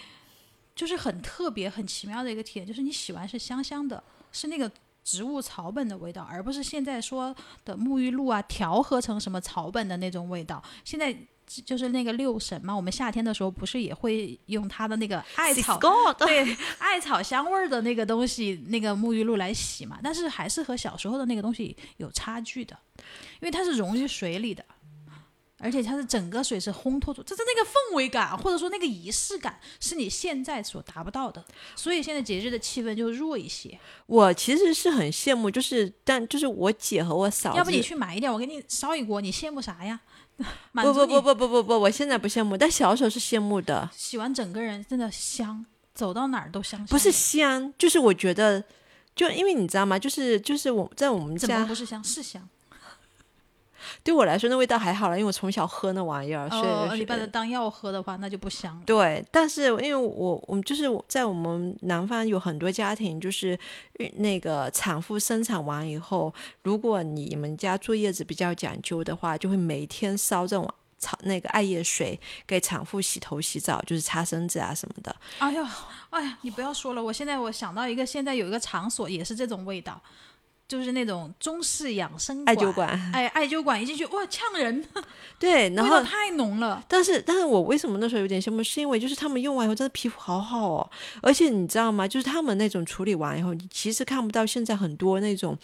就是很特别、很奇妙的一个体验，就是你洗完是香香的，是那个植物草本的味道，而不是现在说的沐浴露啊调和成什么草本的那种味道。现在。就是那个六神嘛，我们夏天的时候不是也会用它的那个艾草，对，艾草香味儿的那个东西，那个沐浴露来洗嘛。但是还是和小时候的那个东西有差距的，因为它是溶于水里的，而且它是整个水是烘托出，就是那个氛围感或者说那个仪式感是你现在所达不到的。所以现在节日的气氛就弱一些。我其实是很羡慕，就是但就是我姐和我嫂子，要不你去买一点，我给你烧一锅，你羡慕啥呀？不不不不不不不，我现在不羡慕，但小时候是羡慕的。洗完整个人真的香，走到哪儿都香。不是香，就是我觉得，就因为你知道吗？就是就是我在我们家，不是香？是香。对我来说，那味道还好了，因为我从小喝那玩意儿，所以你把它当药喝的话，那就不香。对，但是因为我我们就是在我们南方有很多家庭，就是那个产妇生产完以后，如果你们家坐月子比较讲究的话，就会每天烧这种草那个艾叶水给产妇洗头洗澡，就是擦身子啊什么的。哎呀，哎呀，你不要说了，我现在我想到一个，现在有一个场所也是这种味道。就是那种中式养生艾灸馆，哎，艾灸馆一进去哇呛人，对，然后太浓了。但是，但是我为什么那时候有点羡慕？是因为就是他们用完以后，真的皮肤好好哦。而且你知道吗？就是他们那种处理完以后，你其实看不到现在很多那种。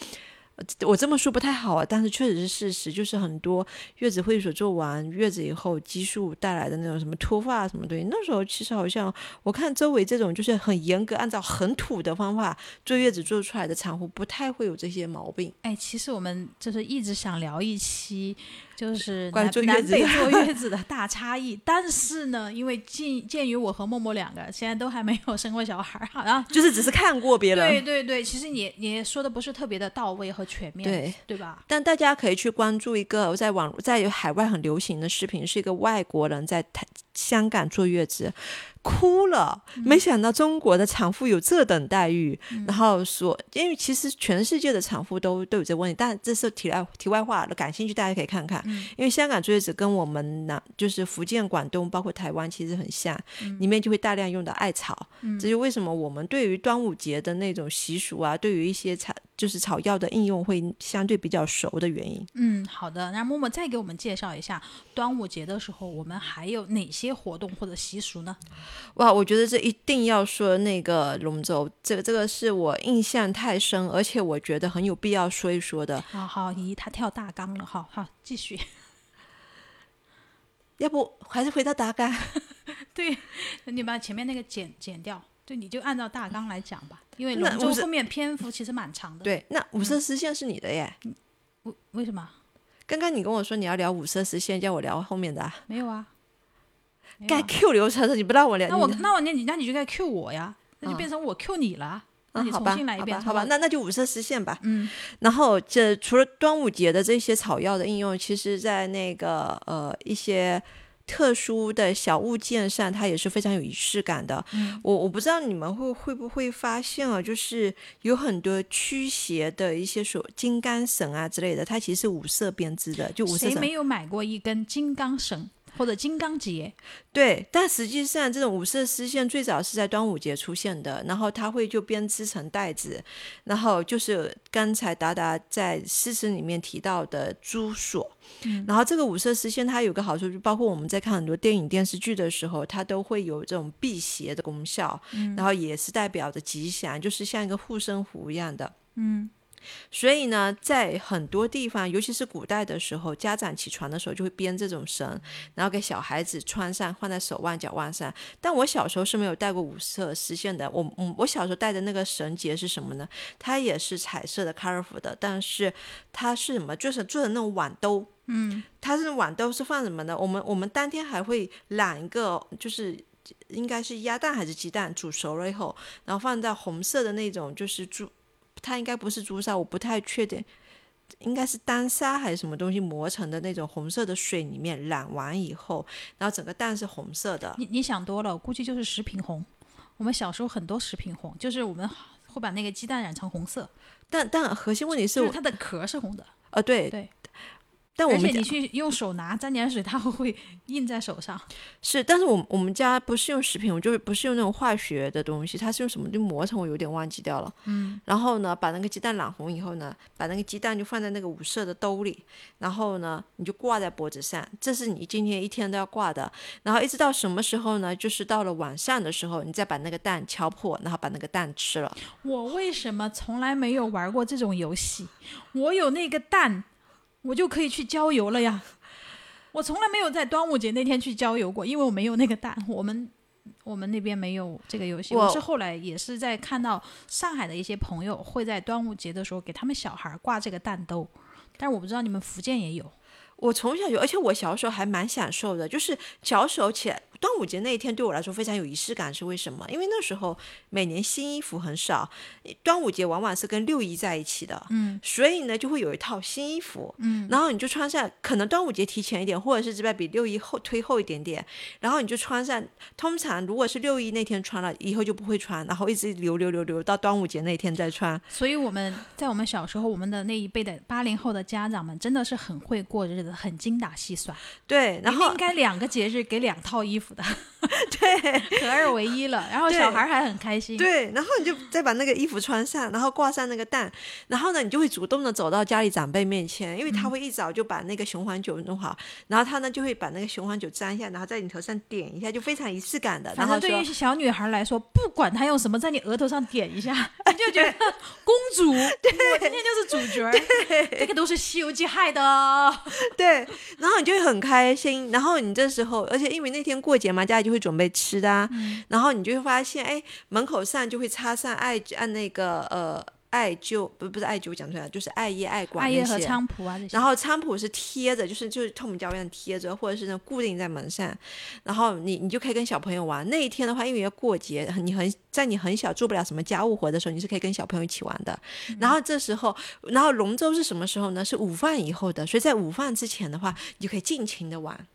我这么说不太好啊，但是确实是事实，就是很多月子会所做完月子以后，激素带来的那种什么脱发什么东西，那时候其实好像我看周围这种就是很严格按照很土的方法坐月子做出来的产妇，不太会有这些毛病。哎，其实我们就是一直想聊一期，就是关于南南坐月子的北坐月子的大差异。但是呢，因为鉴鉴于我和默默两个现在都还没有生过小孩儿，好像就是只是看过别人，对对对，其实你你说的不是特别的到位和全面，对对吧？但大家可以去关注一个在网在海外很流行的视频，是一个外国人在台香港坐月子。哭了，没想到中国的产妇有这等待遇。然后说，因为其实全世界的产妇都都有这个问题，但这是题外题外话了。感兴趣大家可以看看，因为香港坐月子跟我们南就是福建、广东包括台湾其实很像，里面就会大量用到艾草。这就为什么我们对于端午节的那种习俗啊，对于一些产就是草药的应用会相对比较熟的原因。嗯，好的。那默默再给我们介绍一下端午节的时候，我们还有哪些活动或者习俗呢？哇，我觉得这一定要说那个龙舟，这个这个是我印象太深，而且我觉得很有必要说一说的。好好，咦，他跳大纲了，好好继续。要不还是回到大纲？对，你把前面那个剪剪掉，对，你就按照大纲来讲吧，因为龙舟后面篇幅其实蛮长的。，对，那五色丝线是你的耶。为为什么？刚刚你跟我说你要聊五色丝线，叫我聊后面的、啊。没有啊？该啊 Q 流程的你不让我聊，那我那我那你那你就该 Q 我呀，那就嗯变成我 Q 你了。那嗯，你重好吧，新来一遍，好吧，好吧，那那就五色丝线吧。嗯，然后这除了端午节的这些草药的应用，其实在那个呃一些特殊的小物件上，它也是非常有仪式感的。嗯我我不知道你们会会不会发现啊，就是有很多驱邪的一些所金刚绳啊之类的，它其实是五色编织的，就五色。谁没有买过一根金刚绳或者金刚结？对，但实际上这种五色丝线最早是在端午节出现的，然后它会就编织成袋子，然后就是刚才达达在诗词里面提到的珠锁。然后这个五色丝线它有个好处，就包括我们在看很多电影电视剧的时候，它都会有这种辟邪的功效，然后也是代表着吉祥，就是像一个护身符一样的。嗯，所以呢，在很多地方，尤其是古代的时候，家长起床的时候就会编这种绳，然后给小孩子穿上，放在手腕、脚腕上。但我小时候是没有戴过五色丝线的。我我我小时候戴的那个绳结是什么呢？它也是彩色的、colorful 的，但是它是什么？就是做的那种碗兜。嗯，它是碗兜是放什么呢？我们我们当天还会揽一个，就是。应该是鸭蛋还是鸡蛋煮熟了以后，然后放在红色的那种，就是猪，它应该不是朱砂，我不太确定，应该是丹砂还是什么东西磨成的那种红色的水里面染完以后，然后整个蛋是红色的。你你想多了，估计就是食品红。我们小时候很多食品红，就是我们会把那个鸡蛋染成红色，但但核心问题是我，就是它的壳是红的。呃，对对，但我们家而且你去用手拿沾点水，它会会印在手上。是，但是我我们家不是用食品，我就是不是用那种化学的东西，它是用什么就磨成，我有点忘记掉了。嗯，然后呢，把那个鸡蛋染红以后呢，把那个鸡蛋就放在那个五色的兜里，然后呢，你就挂在脖子上，这是你今天一天都要挂的。然后一直到什么时候呢？就是到了晚上的时候，你再把那个蛋敲破，然后把那个蛋吃了。我为什么从来没有玩过这种游戏？我有那个蛋，我就可以去郊游了呀。我从来没有在端午节那天去郊游过，因为我没有那个蛋。我们我们那边没有这个游戏。我我是后来也是在看到上海的一些朋友会在端午节的时候给他们小孩挂这个蛋兜，但是我不知道你们福建也有。我从小就，而且我小时候还蛮享受的，就是小时候起来，端午节那一天对我来说非常有仪式感，是为什么？因为那时候每年新衣服很少，端午节往往是跟六一在一起的，嗯，所以呢就会有一套新衣服，嗯，然后你就穿上，可能端午节提前一点，或者是这边比六一后推后一点点，然后你就穿上，通常如果是六一那天穿了，以后就不会穿，然后一直留留留留到端午节那天再穿，所以我们在我们小时候，我们的那一辈的八零后的家长们真的是很会过日子，很精打细算。对，然后应该两个节日给两套衣服。服的，对合二为一了。然后小孩还很开心。对，然后你就再把那个衣服穿上，然后挂上那个蛋，然后呢，你就会主动的走到家里长辈面前，因为嗯他会一早就把那个雄黄酒弄好，然后他呢就会把那个雄黄酒沾一下，然后在你头上点一下，就非常仪式感的，然后对于小女孩来说，不管她用什么，在你额头上点一下，你就觉得公主，我今天就是主角儿。这个都是《西游记》害的哦。对，然后你就会很开心，然后你这时候，而且因为那天过节嘛，家里就会准备吃的、啊，嗯然后你就会发现，哎，门口上就会插上艾按那个呃艾灸，不不是艾灸，讲出来就是艾叶、艾管艾叶和。菖蒲。然后菖蒲是贴着，就是就是透明胶一样贴着，或者是那种固定在门上，然后你你就可以跟小朋友玩。那一天的话，因为要过节，你很在你很小做不了什么家务活的时候，你是可以跟小朋友一起玩的。然后这时候，然后龙舟是什么时候呢？是午饭以后的，所以在午饭之前的话，你就可以尽情的玩。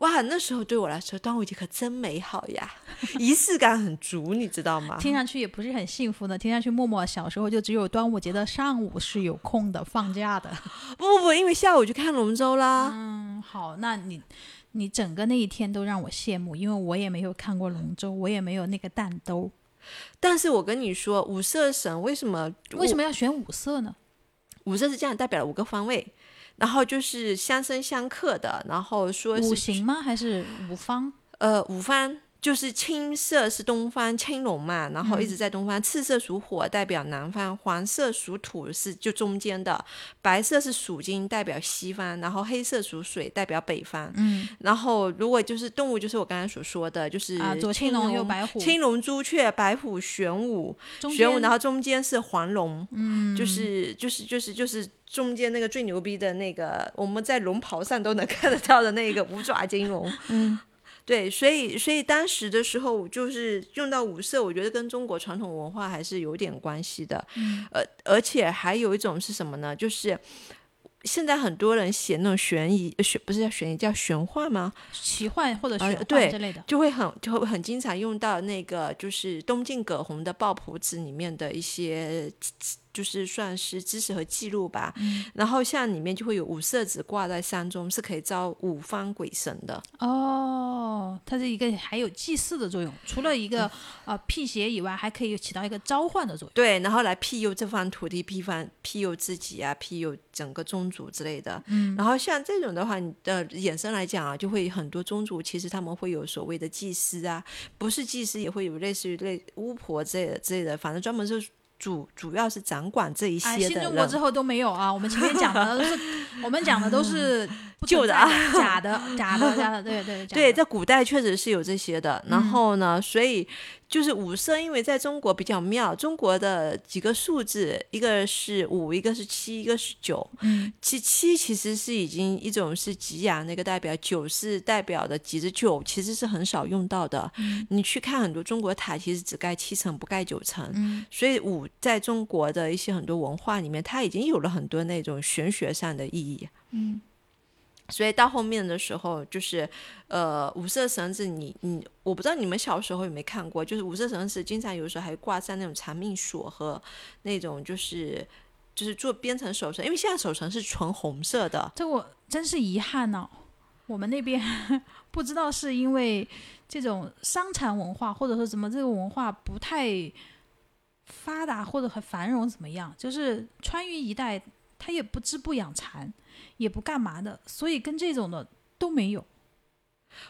哇，那时候对我来说，端午节可真美好呀，仪式感很足，你知道吗？听上去也不是很幸福呢。听上去默默小时候就只有端午节的上午是有空的，放假的。不不不，因为下午去看龙舟啦。嗯，好，那你你整个那一天都让我羡慕，因为我也没有看过龙舟，我也没有那个蛋兜。但是我跟你说，五色神为什么为什么要选五色呢？五色是这样，代表了五个方位，然后就是相生相克的，然后说五行吗？还是五方？呃五方。就是青色是东方青龙嘛，然后一直在东方。赤色属火，代表南方；黄色属土，是就中间的；白色是属金，代表西方；然后黑色属水，代表北方。嗯。然后如果就是动物，就是我刚才所说的，就是啊，左青龙右白虎，青龙、朱雀、白虎、玄武，玄武，然后中间是黄龙，嗯，就是就是就是就是中间那个最牛逼的那个，我们在龙袍上都能看得到的那个五爪金龙，嗯，对，所以所以当时的时候就是用到五色，我觉得跟中国传统文化还是有点关系的，嗯，呃，而且还有一种是什么呢？就是。现在很多人写那种悬疑，呃悬不是叫悬疑，叫玄幻吗？奇幻或者玄幻之类的。就会很就会很经常用到那个就是东晋葛洪的《抱朴子》里面的一些，就是算是知识和记录吧。嗯然后像里面就会有五色纸挂在山中，是可以招五方鬼神的。哦，它是一个还有祭祀的作用，除了一个嗯呃辟邪以外，还可以起到一个召唤的作用。对，然后来庇佑这方土地，庇方庇佑自己啊，庇佑整个宗族之类的。嗯，然后像这种的话，你的衍生来讲啊，就会很多宗族其实他们会有所谓的祭司啊，不是祭司也会有类似于类巫婆之类的之类的，反正专门是主主要是掌管这一些的新。中国之后都没有啊，我们前面讲的都是 我们讲的都是不旧的啊假的，假的，假的，对对对，在古代确实是有这些的。然后呢，所以就是五色，因为在中国比较妙，中国的几个数字，一个是五，一个是七，一个是九。嗯，七七其实是已经一种是吉阳那个代表，九是代表的吉的九，其实是很少用到的。你去看很多中国塔，其实只盖七层，不盖九层。嗯所以五在中国的一些很多文化里面，它已经有了很多那种玄学上的意义。嗯所以到后面的时候，就是呃五色绳子你，你我不知道你们小时候有没有看过，就是五色绳子经常有时候还挂上那种长命锁和那种就是就是做编成手绳，因为现在手绳是纯红色的，这我真是遗憾呢、我们那边 不知道是因为这种伤残文化，或者说怎么这个文化不太发达或者很繁荣，怎么样？就是川渝一带，它也不织布养蚕，也不干嘛的，所以跟这种的都没有。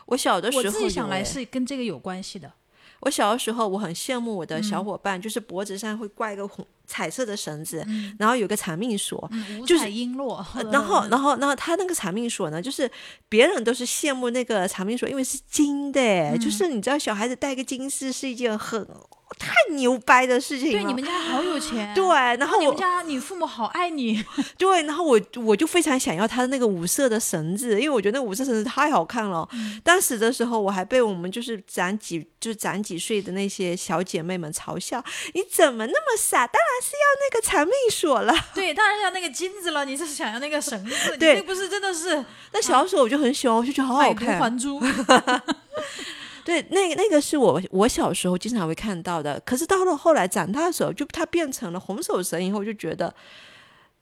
我小的时候我自己想来是跟这个有关系的。我小的时候，我很羡慕我的嗯小伙伴，就是脖子上会挂一个红彩色的绳子，嗯然后有个长命锁。就是彩璎珞，呃然后，然后，然后他那个长命锁呢，就是别人都是羡慕那个长命锁，因为是金的，嗯就是你知道，小孩子戴个金饰是一件很太牛掰的事情了。对你们家好有钱，对，然后你们家你父母好爱你，对，然后我我就非常想要他的那个五色的绳子，因为我觉得那五色绳子太好看了。嗯当时的时候，我还被我们就是长几就是长几岁的那些小姐妹们嘲笑，你怎么那么傻？当然是要那个长命锁了。对，当然是要那个金子了，你是想要那个绳子，对那不是真的是那小时候我就很喜欢，我就觉得好好看。还珠，对，那个那个是我我小时候经常会看到的，可是到了后来长大的时候，就它变成了红手绳以后，就觉得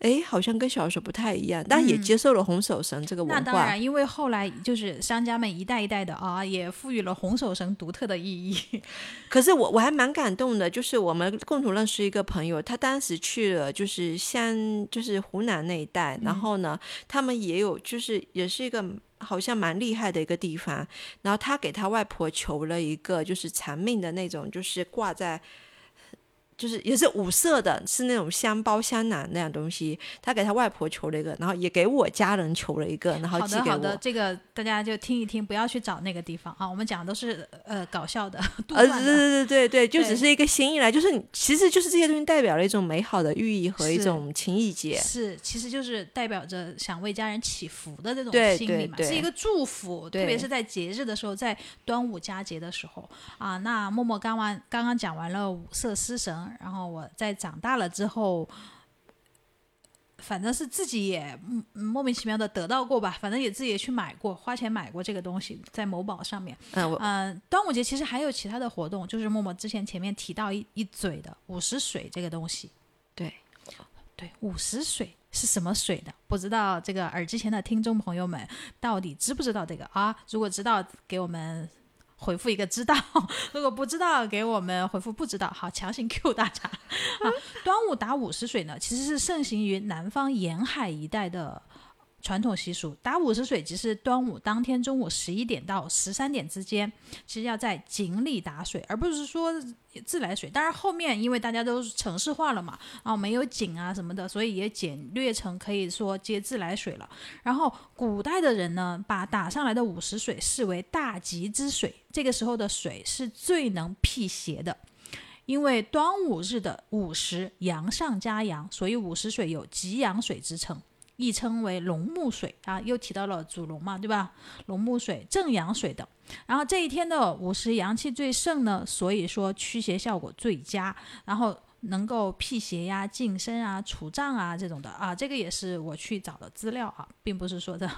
哎，好像跟小时候不太一样，但也接受了红手绳这个文化。那当然，因为后来就是商家们一代一代的啊，也赋予了红手绳独特的意义。可是我我还蛮感动的，就是我们共同认识一个朋友，他当时去了就是湘，就是湖南那一带，然后呢，他们也有就是也是一个好像蛮厉害的一个地方，然后他给他外婆求了一个就是长命的那种，就是挂在。就是也是五色的，是那种香包香囊那样东西。他给他外婆求了一个，然后也给我家人求了一个，然后寄给我。好的，好的，这个大家就听一听，不要去找那个地方啊。我们讲的都是呃搞笑的，呃，对对对对对，就只是一个心意来，就是其实就是这些东西代表了一种美好的寓意和一种情意节。是，其实就是代表着想为家人祈福的这种心理嘛，是一个祝福。特别是在节日的时候，在端午佳节的时候啊。那默默刚完刚刚讲完了五色丝绳。然后我在长大了之后，反正是自己也莫名其妙的得到过吧，反正也自己也去买过，花钱买过这个东西，在某宝上面。嗯，嗯，端午节其实还有其他的活动，就是默默之前前面提到一一嘴的午时水这个东西。对，对，午时水是什么水呢？不知道这个耳机前的听众朋友们到底知不知道这个啊？如果知道，给我们。回复一个知道，如果不知道，给我们回复不知道。好，强行 Q 大家。啊，端午打午时水呢，其实是盛行于南方沿海一带的。传统习俗打午时水，即是端午当天中午十一点到十三点之间，其实要在井里打水，而不是说自来水。当然后面因为大家都城市化了嘛，啊没有井啊什么的，所以也简略成可以说接自来水了。然后古代的人呢，把打上来的午时水视为大吉之水，这个时候的水是最能辟邪的，因为端午日的午时阳上加阳，所以午时水有吉阳水之称。亦称为龙木水啊，又提到了主龙嘛，对吧？龙木水、正阳水等。然后这一天的午时阳气最盛呢，所以说驱邪效果最佳，然后能够辟邪呀、净身啊、除障啊这种的啊。这个也是我去找的资料啊，并不是说的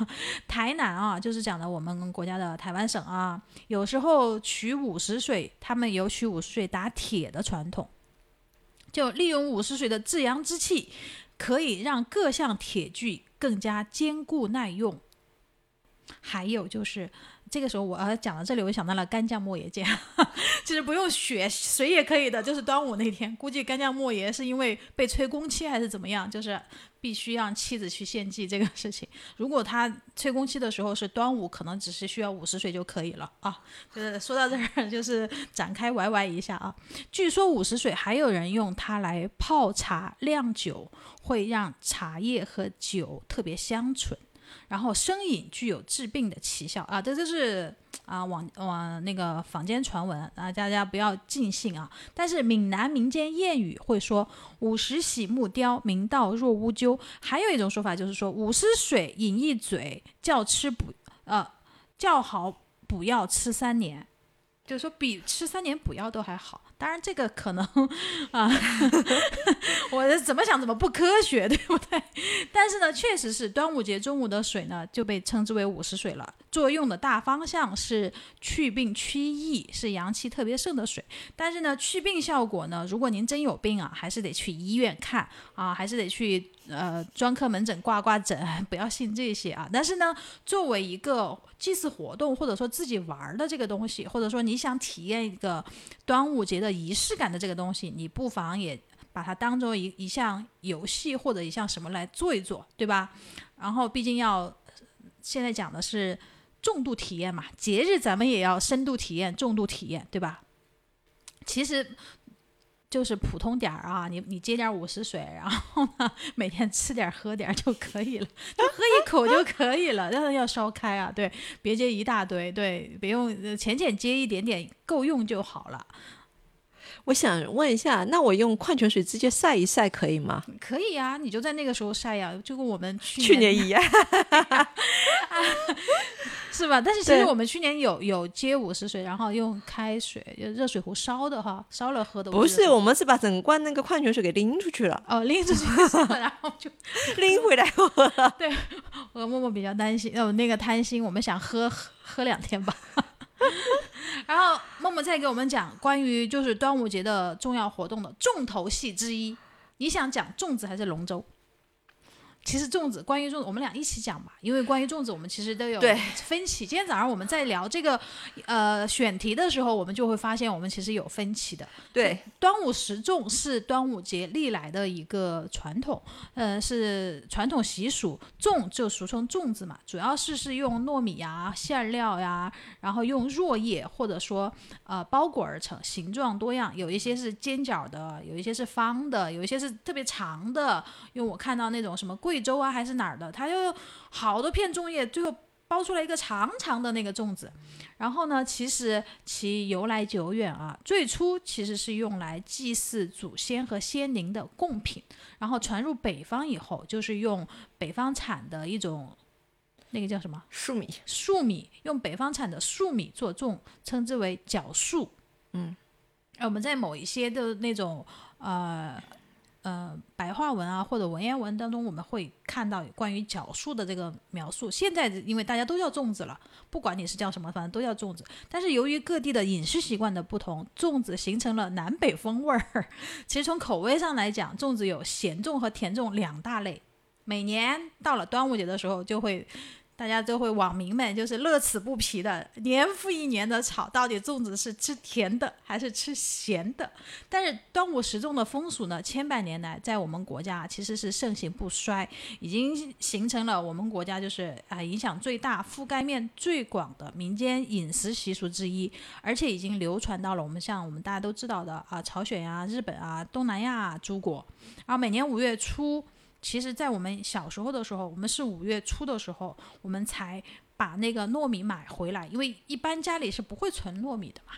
台南啊，就是讲的我们国家的台湾省啊，有时候取午时水，他们有取午时水打铁的传统，就利用午时水的至阳之气。可以让各项铁具更加坚固耐用。还有就是，这个时候我呃讲到这里，我想到了干将莫邪剑，其实不用学，水也可以的。就是端午那天，估计干将莫邪是因为被催工期还是怎么样，就是。必须让妻子去献祭这个事情。如果他催宫期的时候是端午，可能只是需要五十岁就可以了啊。就是说到这儿，就是展开歪歪一下啊。据说五十岁还有人用它来泡茶酿酒，会让茶叶和酒特别香醇。然后生饮具有治病的奇效啊，这就是啊往往那个坊间传闻啊，大家不要尽信啊。但是闽南民间谚语会说午时洗木雕，明道若乌鸠。还有一种说法就是说午时水饮一嘴，叫吃补呃叫好补药吃三年，就是说比吃三年补药都还好。当然，这个可能 啊，我怎么想怎么不科学，对不对？但是呢，确实是端午节中午的水呢，就被称之为午时水了。作用的大方向是去病驱疫，是阳气特别盛的水。但是呢，去病效果呢，如果您真有病啊，还是得去医院看啊，还是得去呃专科门诊挂挂诊，不要信这些啊。但是呢，作为一个祭祀活动，或者说自己玩的这个东西，或者说你想体验一个端午节的。仪式感的这个东西，你不妨也把它当做一一项游戏或者一项什么来做一做，对吧？然后毕竟要现在讲的是重度体验嘛，节日咱们也要深度体验、重度体验，对吧？其实就是普通点儿啊，你你接点五十水，然后呢每天吃点喝点就可以了，就喝一口就可以了，但是要烧开啊，对，别接一大堆，对，别用浅浅接一点点，够用就好了。我想问一下，那我用矿泉水直接晒一晒可以吗？可以呀，你就在那个时候晒呀，就跟我们去去年一样，是吧？但是其实我们去年有有接五十水，然后用开水热水壶烧的哈，烧了喝的。不是，我们是把整罐那个矿泉水给拎出去了。哦，拎出去，然后就 拎回来喝了。对，我默默比较担心，哦，那个贪心，我们想喝喝喝两天吧。然后默默再给我们讲关于就是端午节的重要活动的重头戏之一，你想讲粽子还是龙舟？其实粽子，关于粽子，我们俩一起讲吧，因为关于粽子，我们其实都有分歧。今天早上我们在聊这个呃选题的时候，我们就会发现我们其实有分歧的。对，端午食粽是端午节历来的一个传统，呃，是传统习俗。粽就俗称粽子嘛，主要是是用糯米呀、馅料呀，然后用箬叶或者说呃包裹而成，形状多样，有一些是尖角的，有一些是方的，有一些是特别长的。因为我看到那种什么贵州啊还是哪儿的，它就好多片粽叶，最后包出来一个长长的那个粽子。然后呢，其实其由来久远啊，最初其实是用来祭祀祖先和先灵的贡品，然后传入北方以后，就是用北方产的一种那个叫什么粟米，粟米，用北方产的粟米做粽，称之为角粟。嗯，而我们在某一些的那种呃。呃，白话文啊，或者文言文当中，我们会看到关于角树的这个描述。现在因为大家都叫粽子了，不管你是叫什么，反正都叫粽子。但是由于各地的饮食习惯的不同，粽子形成了南北风味儿。其实从口味上来讲，粽子有咸粽和甜粽两大类。每年到了端午节的时候，就会。大家都会，网民们就是乐此不疲的，年复一年的吵，到底粽子是吃甜的还是吃咸的？但是端午食粽的风俗呢，千百年来在我们国家其实是盛行不衰，已经形成了我们国家就是啊影响最大、覆盖面最广的民间饮食习俗之一，而且已经流传到了我们像我们大家都知道的啊朝鲜呀、日本啊、东南亚诸国，然后每年五月初。其实，在我们小时候的时候，我们是五月初的时候，我们才把那个糯米买回来，因为一般家里是不会存糯米的嘛。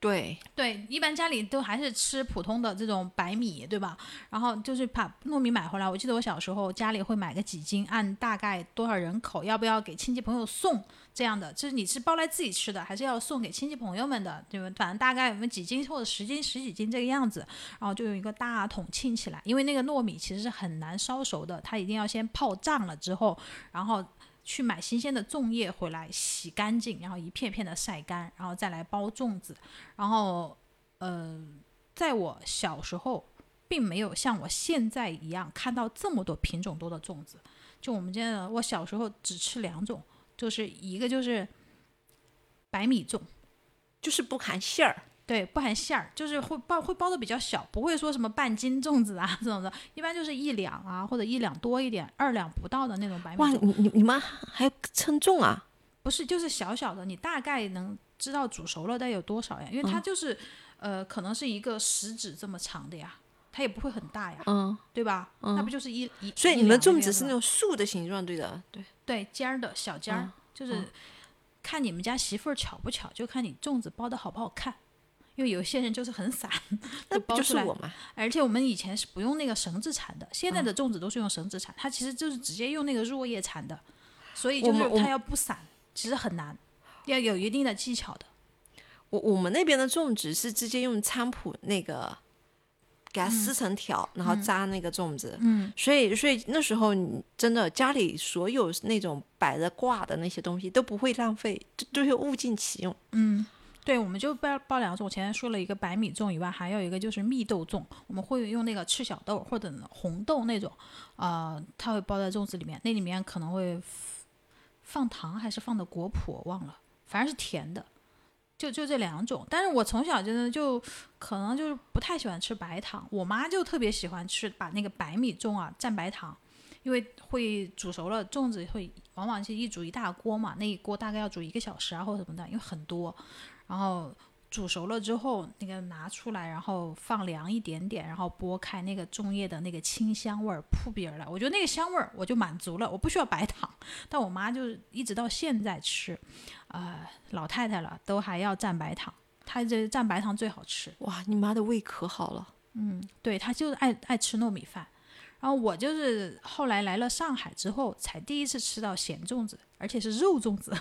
对对，一般家里都还是吃普通的这种白米，对吧？然后就是把糯米买回来。我记得我小时候家里会买个几斤，按大概多少人口，要不要给亲戚朋友送这样的。就是你是包来自己吃的，还是要送给亲戚朋友们的？对吧？反正大概我们几斤或者十斤、十几斤这个样子。然后就用一个大桶沁起来，因为那个糯米其实是很难烧熟的，它一定要先泡胀了之后，然后。去买新鲜的粽叶回来，洗干净，然后一片片的晒干，然后再来包粽子。然后，呃，在我小时候，并没有像我现在一样看到这么多品种多的粽子。就我们现在，我小时候只吃两种，就是一个就是白米粽，就是不含馅儿。对，不含馅儿，就是会包会包的比较小，不会说什么半斤粽子啊这种的，一般就是一两啊或者一两多一点，二两不到的那种白米哇，你你你们还称重啊？不是，就是小小的，你大概能知道煮熟了得有多少呀？因为它就是，呃，可能是一个食指这么长的呀，它也不会很大呀，嗯，对吧？嗯，那不就是一一？所以你们粽子是那种竖的形状，对的，对对，尖儿的小尖儿，就是看你们家媳妇儿巧不巧，就看你粽子包的好不好看。因为有些人就是很散，那包出来。而且我们以前是不用那个绳子缠的，现在的粽子都是用绳子缠，它其实就是直接用那个箬叶缠的，所以就是它要不散，其实很难，要有一定的技巧的。我我们那边的粽子是直接用菖蒲那个给它撕成条，然后扎那个粽子。嗯。所以所以那时候你真的家里所有那种摆着挂的那些东西都不会浪费，就都是物尽其用。嗯。对，我们就包包两种。我前面说了一个白米粽以外，还有一个就是蜜豆粽。我们会用那个赤小豆或者红豆那种，呃，它会包在粽子里面。那里面可能会放糖还是放的果脯，我忘了，反正是甜的。就就这两种。但是我从小真的就可能就是不太喜欢吃白糖，我妈就特别喜欢吃，把那个白米粽啊蘸白糖，因为会煮熟了粽子会往往是一煮一大锅嘛，那一锅大概要煮一个小时啊或者什么的，因为很多。然后煮熟了之后，那个拿出来，然后放凉一点点，然后剥开那个粽叶的那个清香味儿扑鼻而来。我觉得那个香味儿我就满足了，我不需要白糖。但我妈就一直到现在吃，呃，老太太了都还要蘸白糖，她这蘸白糖最好吃。哇，你妈的胃可好了。嗯，对，她就是爱爱吃糯米饭。然后我就是后来来了上海之后，才第一次吃到咸粽子，而且是肉粽子。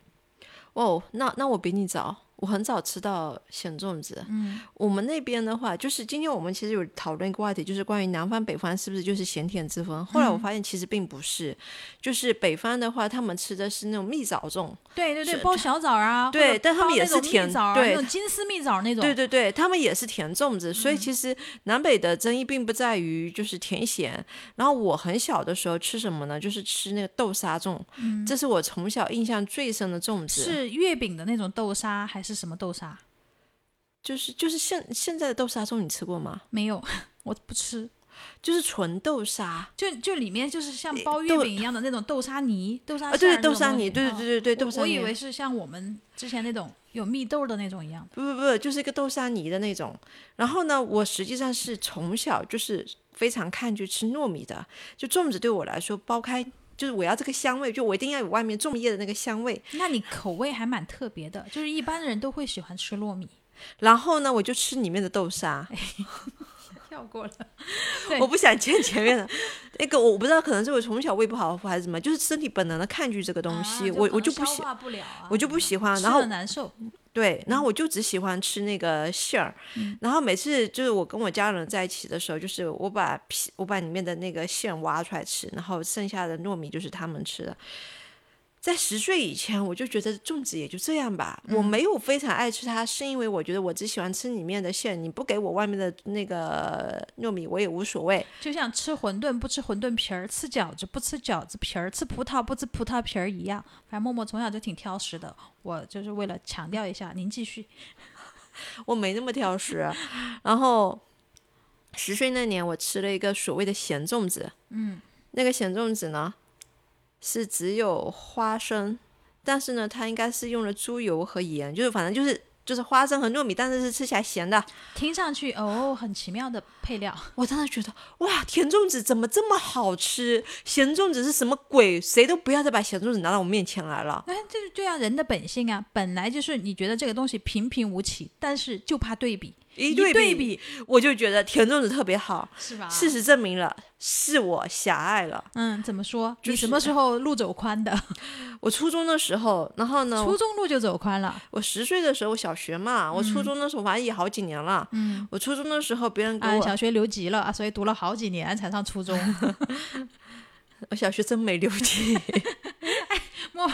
哦，那那我比你早，我很早吃到咸粽子。嗯，我们那边的话，就是今天我们其实有讨论一个话题，就是关于南方北方是不是就是咸甜之分。后来我发现其实并不是，就是北方的话，他们吃的是那种蜜枣粽。对对对，包小枣啊。对，但他们也是甜枣，对，那种金丝蜜枣那种。对对对，他们也是甜粽子。所以其实南北的争议并不在于就是甜咸。然后我很小的时候吃什么呢？就是吃那个豆沙粽，这是我从小印象最深的粽子。是月饼的那种豆沙还是？是什么豆沙？就是就是现现在的豆沙粽，你吃过吗？没有，我不吃。就是纯豆沙，就就里面就是像包月饼一样的那种豆沙泥，豆沙啊，对豆沙泥，对对对对对豆沙泥。我以为是像我们之前那种有蜜豆的那种一样。不不不，就是一个豆沙泥的那种。然后呢，我实际上是从小就是非常抗拒吃糯米的，就粽子对我来说，剥开。就是我要这个香味，就我一定要有外面粽叶的那个香味。那你口味还蛮特别的，就是一般人都会喜欢吃糯米。然后呢，我就吃里面的豆沙。跳过了，我不想见前面的那个，我不知道，可能是我从小胃不好还是什么，就是身体本能的抗拒这个东西，我我就不喜，我就不喜欢，然后难受。对，然后我就只喜欢吃那个馅儿，然后每次就是我跟我家人在一起的时候，就是我把皮我把里面的那个馅挖出来吃，然后剩下的糯米就是他们吃的。在十岁以前，我就觉得粽子也就这样吧，我没有非常爱吃它，是因为我觉得我只喜欢吃里面的馅，你不给我外面的那个糯米，我也无所谓。就像吃馄饨不吃馄饨皮儿，吃饺子不吃饺子皮儿，吃葡萄不吃葡萄皮儿一样。反正默默从小就挺挑食的，我就是为了强调一下。您继续。我没那么挑食，然后十岁那年我吃了一个所谓的咸粽子，嗯，那个咸粽子呢？是只有花生，但是呢，它应该是用了猪油和盐，就是反正就是就是花生和糯米，但是是吃起来咸的。听上去哦，很奇妙的配料。我当时觉得哇，甜粽子怎么这么好吃？咸粽子是什么鬼？谁都不要再把咸粽子拿到我面前来了。哎，这是这样人的本性啊，本来就是你觉得这个东西平平无奇，但是就怕对比。一对比，我就觉得田粽子特别好，是吧？事实证明了，是我狭隘了。嗯，怎么说？你什么时候路走宽的？我初中的时候，然后呢？初中路就走宽了。我十岁的时候，小学嘛，我初中的时候，反正也好几年了。嗯，我初中的时候，别人给我小学留级了，所以读了好几年才上初中。我小学真没留级。我。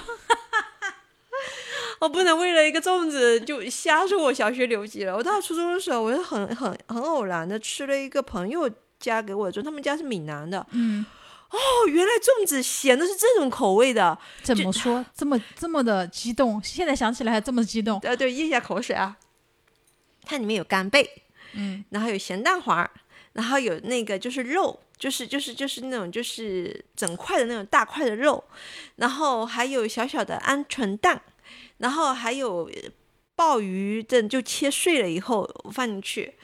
我不能为了一个粽子就瞎说我小学留级了。我到初中的时候，我是很很很偶然的吃了一个朋友家给我的粽，他们家是闽南的。嗯，哦，原来粽子咸的是这种口味的。怎么说这么这么的激动？现在想起来还这么激动。对对，咽一下口水啊。它里面有干贝，嗯，然后有咸蛋黄，然后有那个就是肉，就是就是就是那种就是整块的那种大块的肉，然后还有小小的鹌鹑蛋。然后还有鲍鱼，这就切碎了以后放进去，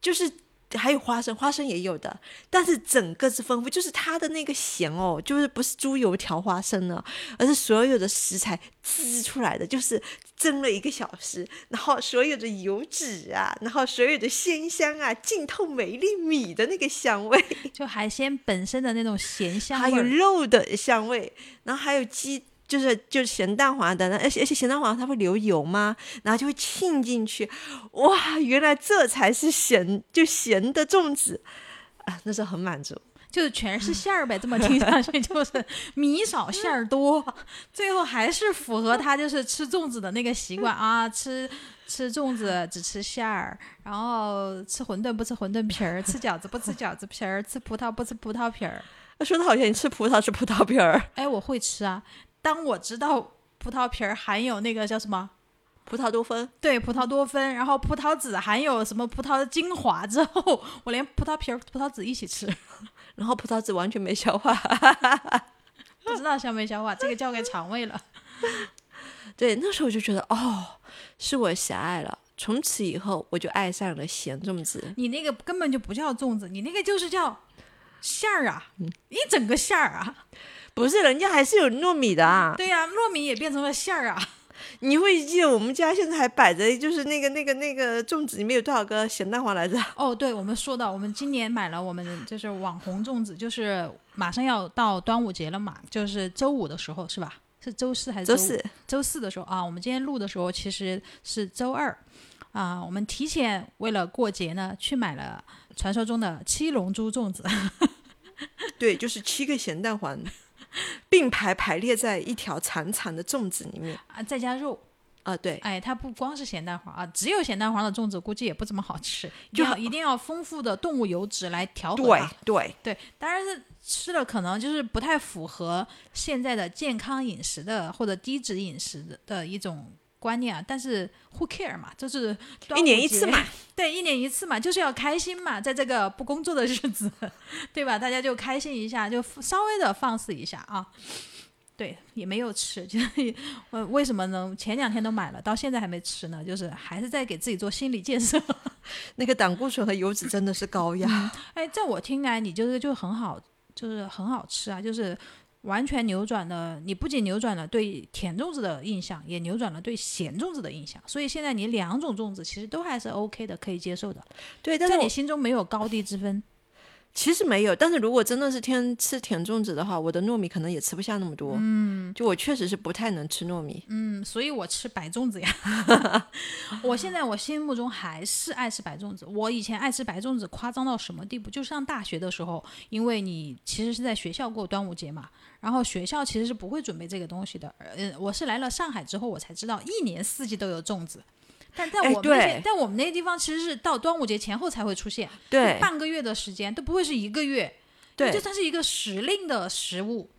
就是还有花生，花生也有的，但是整个是丰富，就是它的那个咸哦，就是不是猪油调花生呢，而是所有的食材滋出来的，就是蒸了一个小时，然后所有的油脂啊，然后所有的鲜香啊，浸透每一粒米的那个香味，就海鲜本身的那种咸香，还有肉的香味，然后还有鸡。就是就是咸蛋黄的，而且而且咸蛋黄它会流油吗？然后就会沁进去，哇，原来这才是咸就咸的粽子啊！那时候很满足，就是全是馅儿呗，这么听上去就是 米少馅儿多，最后还是符合他就是吃粽子的那个习惯啊，吃吃粽子只吃馅儿，然后吃馄饨不吃馄饨皮儿，吃饺子不吃饺子皮儿，吃葡萄不吃葡萄皮儿。说的好像你吃葡萄吃葡萄皮儿，哎，我会吃啊。当我知道葡萄皮儿含有那个叫什么葡萄多酚，对，葡萄多酚，然后葡萄籽含有什么葡萄的精华之后，我连葡萄皮儿、葡萄籽一起吃，然后葡萄籽完全没消化，不知道消没消化，这个交给肠胃了。对，那时候我就觉得，哦，是我狭隘了。从此以后，我就爱上了咸粽子。你那个根本就不叫粽子，你那个就是叫馅儿啊，一整个馅儿啊。不是，人家还是有糯米的啊。对呀，糯米也变成了馅儿啊。你会记得我们家现在还摆着，就是那个那个那个粽子里面有多少个咸蛋黄来着？哦，对，我们说到，我们今年买了我们就是网红粽子，就是马上要到端午节了嘛，就是周五的时候是吧？是周四还是周四？周四的时候啊，我们今天录的时候其实是周二啊。我们提前为了过节呢，去买了传说中的七龙珠粽子。对，就是七个咸蛋黄 并排排列在一条长长的粽子里面啊，再加肉。啊，对，哎，它不光是咸蛋黄啊，只有咸蛋黄的粽子估计也不怎么好吃，就一定要丰富的动物油脂来调和对对对，当然是吃了可能就是不太符合现在的健康饮食的或者低脂饮食的的一种观念啊，但是 who care 嘛，就是一年一次嘛，对，一年一次嘛，就是要开心嘛，在这个不工作的日子，对吧？大家就开心一下，就稍微的放肆一下啊。对，也没有吃，就是呃，为什么呢？前两天都买了，到现在还没吃呢，就是还是在给自己做心理建设。那个胆固醇和油脂真的是高呀！哎，在我听来，你就是就很好，就是很好吃啊，就是完全扭转了，你不仅扭转了对甜粽子的印象，也扭转了对咸粽子的印象。所以现在你两种粽子其实都还是 OK 的，可以接受的。对，但是你心中没有高低之分。其实没有，但是如果真的是天吃甜粽子的话，我的糯米可能也吃不下那么多。嗯，就我确实是不太能吃糯米。嗯，所以我吃白粽子呀。我现在我心目中还是爱吃白粽子。我以前爱吃白粽子夸张到什么地步？就上大学的时候，因为你其实是在学校过端午节嘛，然后学校其实是不会准备这个东西的。嗯，我是来了上海之后，我才知道一年四季都有粽子。但在我们那些，但我们那些地方其实是到端午节前后才会出现，对，半个月的时间都不会是一个月，对，就它是一个时令的食物。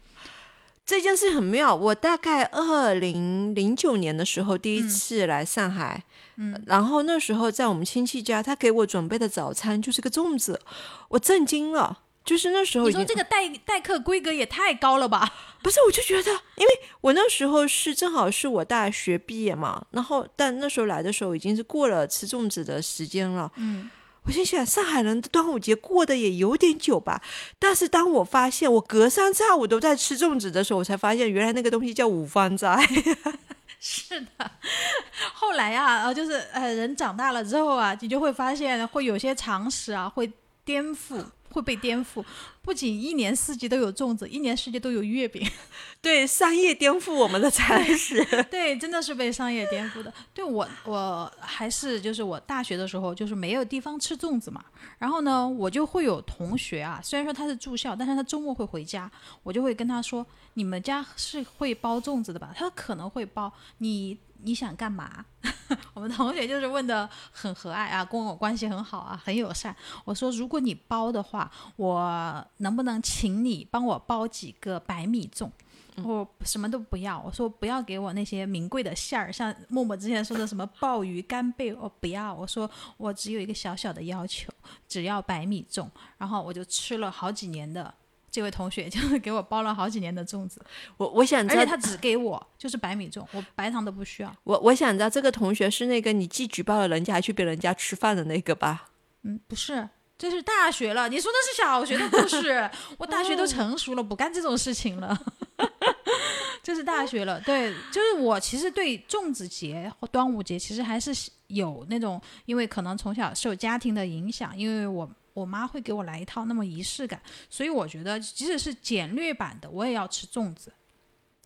这件事很妙，我大概二零零九年的时候第一次来上海，嗯，然后那时候在我们亲戚家，他给我准备的早餐就是个粽子，我震惊了。就是那时候，你说这个待待客规格也太高了吧？不是，我就觉得，因为我那时候是正好是我大学毕业嘛，然后但那时候来的时候已经是过了吃粽子的时间了。嗯，我心想，上海人的端午节过得也有点久吧。但是当我发现我隔三差五都在吃粽子的时候，我才发现原来那个东西叫五芳斋。是的，后来啊，呃，就是呃，人长大了之后啊，你就会发现会有些常识啊，会颠覆。会被颠覆，不仅一年四季都有粽子，一年四季都有月饼。对，商业颠覆我们的餐食。对，真的是被商业颠覆的。对我，我还是就是我大学的时候，就是没有地方吃粽子嘛。然后呢，我就会有同学啊，虽然说他是住校，但是他周末会回家，我就会跟他说：“你们家是会包粽子的吧？”他说：“可能会包。”你。你想干嘛？我们同学就是问的很和蔼啊，跟我关系很好啊，很友善。我说，如果你包的话，我能不能请你帮我包几个白米粽？我什么都不要。我说不要给我那些名贵的馅儿，像默默之前说的什么鲍鱼、干贝，我不要。我说我只有一个小小的要求，只要白米粽。然后我就吃了好几年的。这位同学就是给我包了好几年的粽子，我我想，而且他只给我就是白米粽，我白糖都不需要。我我想知道这个同学是那个你既举报了人家还去别人家吃饭的那个吧？嗯，不是，这是大学了。你说的是小学的故事，我大学都成熟了，不干这种事情了。这是大学了，对，就是我其实对粽子节或端午节其实还是有那种，因为可能从小受家庭的影响，因为我。我妈会给我来一套那么仪式感，所以我觉得即使是简略版的，我也要吃粽子。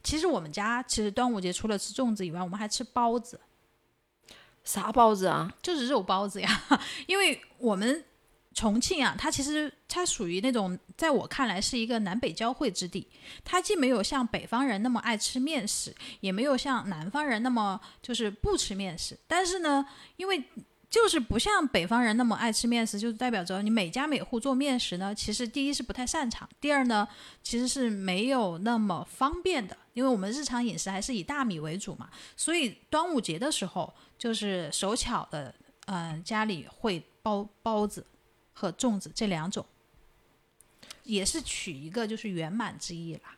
其实我们家其实端午节除了吃粽子以外，我们还吃包子。啥包子啊？就是肉包子呀。因为我们重庆啊，它其实它属于那种在我看来是一个南北交汇之地。它既没有像北方人那么爱吃面食，也没有像南方人那么就是不吃面食。但是呢，因为就是不像北方人那么爱吃面食，就代表着你每家每户做面食呢，其实第一是不太擅长，第二呢，其实是没有那么方便的，因为我们日常饮食还是以大米为主嘛，所以端午节的时候就是手巧的，嗯，家里会包包子和粽子这两种，也是取一个就是圆满之意啦。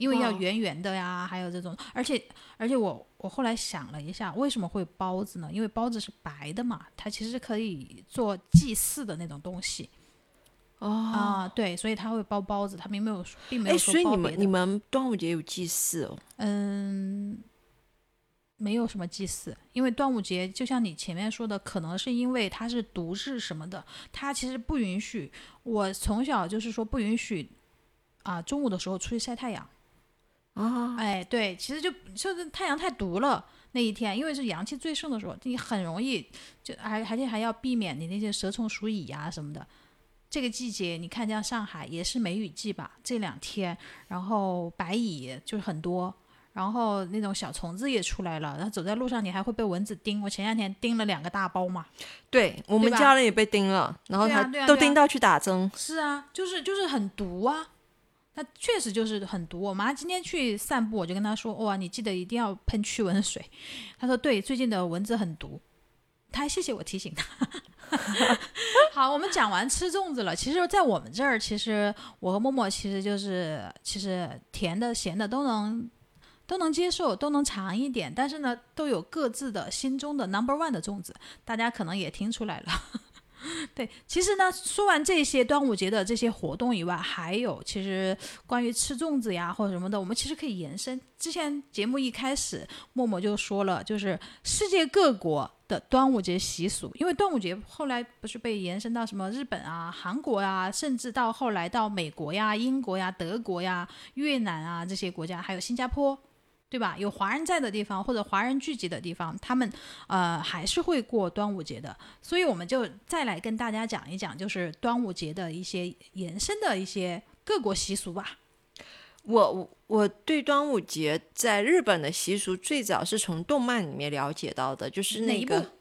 因为要圆圆的呀，还有这种，而且而且我我后来想了一下，为什么会包子呢？因为包子是白的嘛，它其实可以做祭祀的那种东西。哦啊，对，所以他会包包子，他并没有并没有说所以你们你们端午节有祭祀哦？嗯，没有什么祭祀，因为端午节就像你前面说的，可能是因为它是独日什么的，它其实不允许。我从小就是说不允许啊，中午的时候出去晒太阳。啊，哎，对，其实就就是太阳太毒了那一天，因为是阳气最盛的时候，你很容易就还而且还要避免你那些蛇虫鼠蚁呀、什么的。这个季节，你看像上海也是梅雨季吧，这两天，然后白蚁就是很多，然后那种小虫子也出来了，然后走在路上你还会被蚊子叮。我前两天叮了两个大包嘛。对我们家人也被叮了，然后他啊还对啊啊都叮到去打针。是啊，就是就是很毒啊，确实就是很毒。我妈今天去散步，我就跟她说：“哇，你记得一定要喷驱蚊水。”她说：“对，最近的蚊子很毒。”她还谢谢我提醒她。好，我们讲完吃粽子了。其实，在我们这儿，其实我和默默其实就是，其实甜的、咸的都能都能接受，都能尝一点。但是呢，都有各自的心中的 number one 的粽子，大家可能也听出来了。对，其实呢，说完这些端午节的这些活动以外，还有其实关于吃粽子呀或者什么的，我们其实可以延伸。之前节目一开始，默默就说了，就是世界各国的端午节习俗，因为端午节后来不是被延伸到什么日本啊、韩国啊，甚至到后来到美国呀、英国呀、德国呀、越南啊这些国家，还有新加坡。对吧？有华人在的地方或者华人聚集的地方，他们呃还是会过端午节的。所以我们就再来跟大家讲一讲，就是端午节的一些延伸的一些各国习俗吧。我我我对端午节在日本的习俗最早是从动漫里面了解到的，就是那个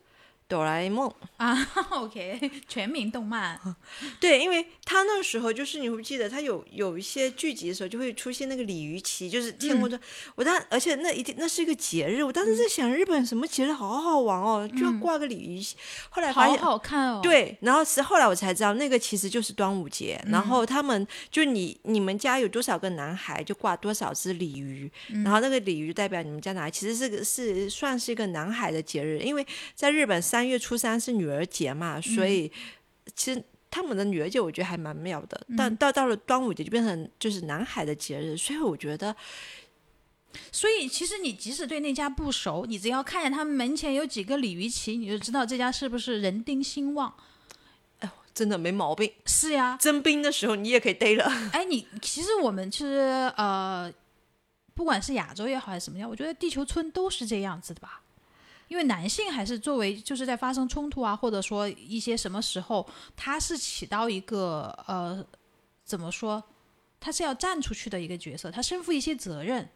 哆啦 A 梦。啊，OK，全民动漫，对，因为他那时候就是你会不记得，他有有一些剧集的时候就会出现那个鲤鱼旗，就是天嗯空中。我当而且那一定那是一个节日，我当时在想日本什么节日好好玩哦，就要挂个鲤鱼旗。后来发好现。好看哦。，对，然后是后来我才知道，那个其实就是端午节。然后他们就你你们家有多少个男孩，就挂多少只鲤鱼。然后那个鲤鱼代表你们家男孩，其实是个是算是一个男孩的节日，因为在日本三月初三是女儿节嘛，所以其实。他们的女儿节我觉得还蛮妙的，但到到了端午节就变成就是男孩的节日，所以我觉得所以其实你即使对那家不熟，你只要看见他们门前有几个鲤鱼旗，你就知道这家是不是人丁兴旺。哎真的没毛病。是呀，征兵的时候你也可以逮了，哎，你其实我们其实呃，不管是亚洲也好还是什么样，我觉得地球村都是这样子的吧。因为男性还是作为就是在发生冲突啊，或者说一些什么时候，他是起到一个呃怎么说，他是要站出去的一个角色，他身负一些责任。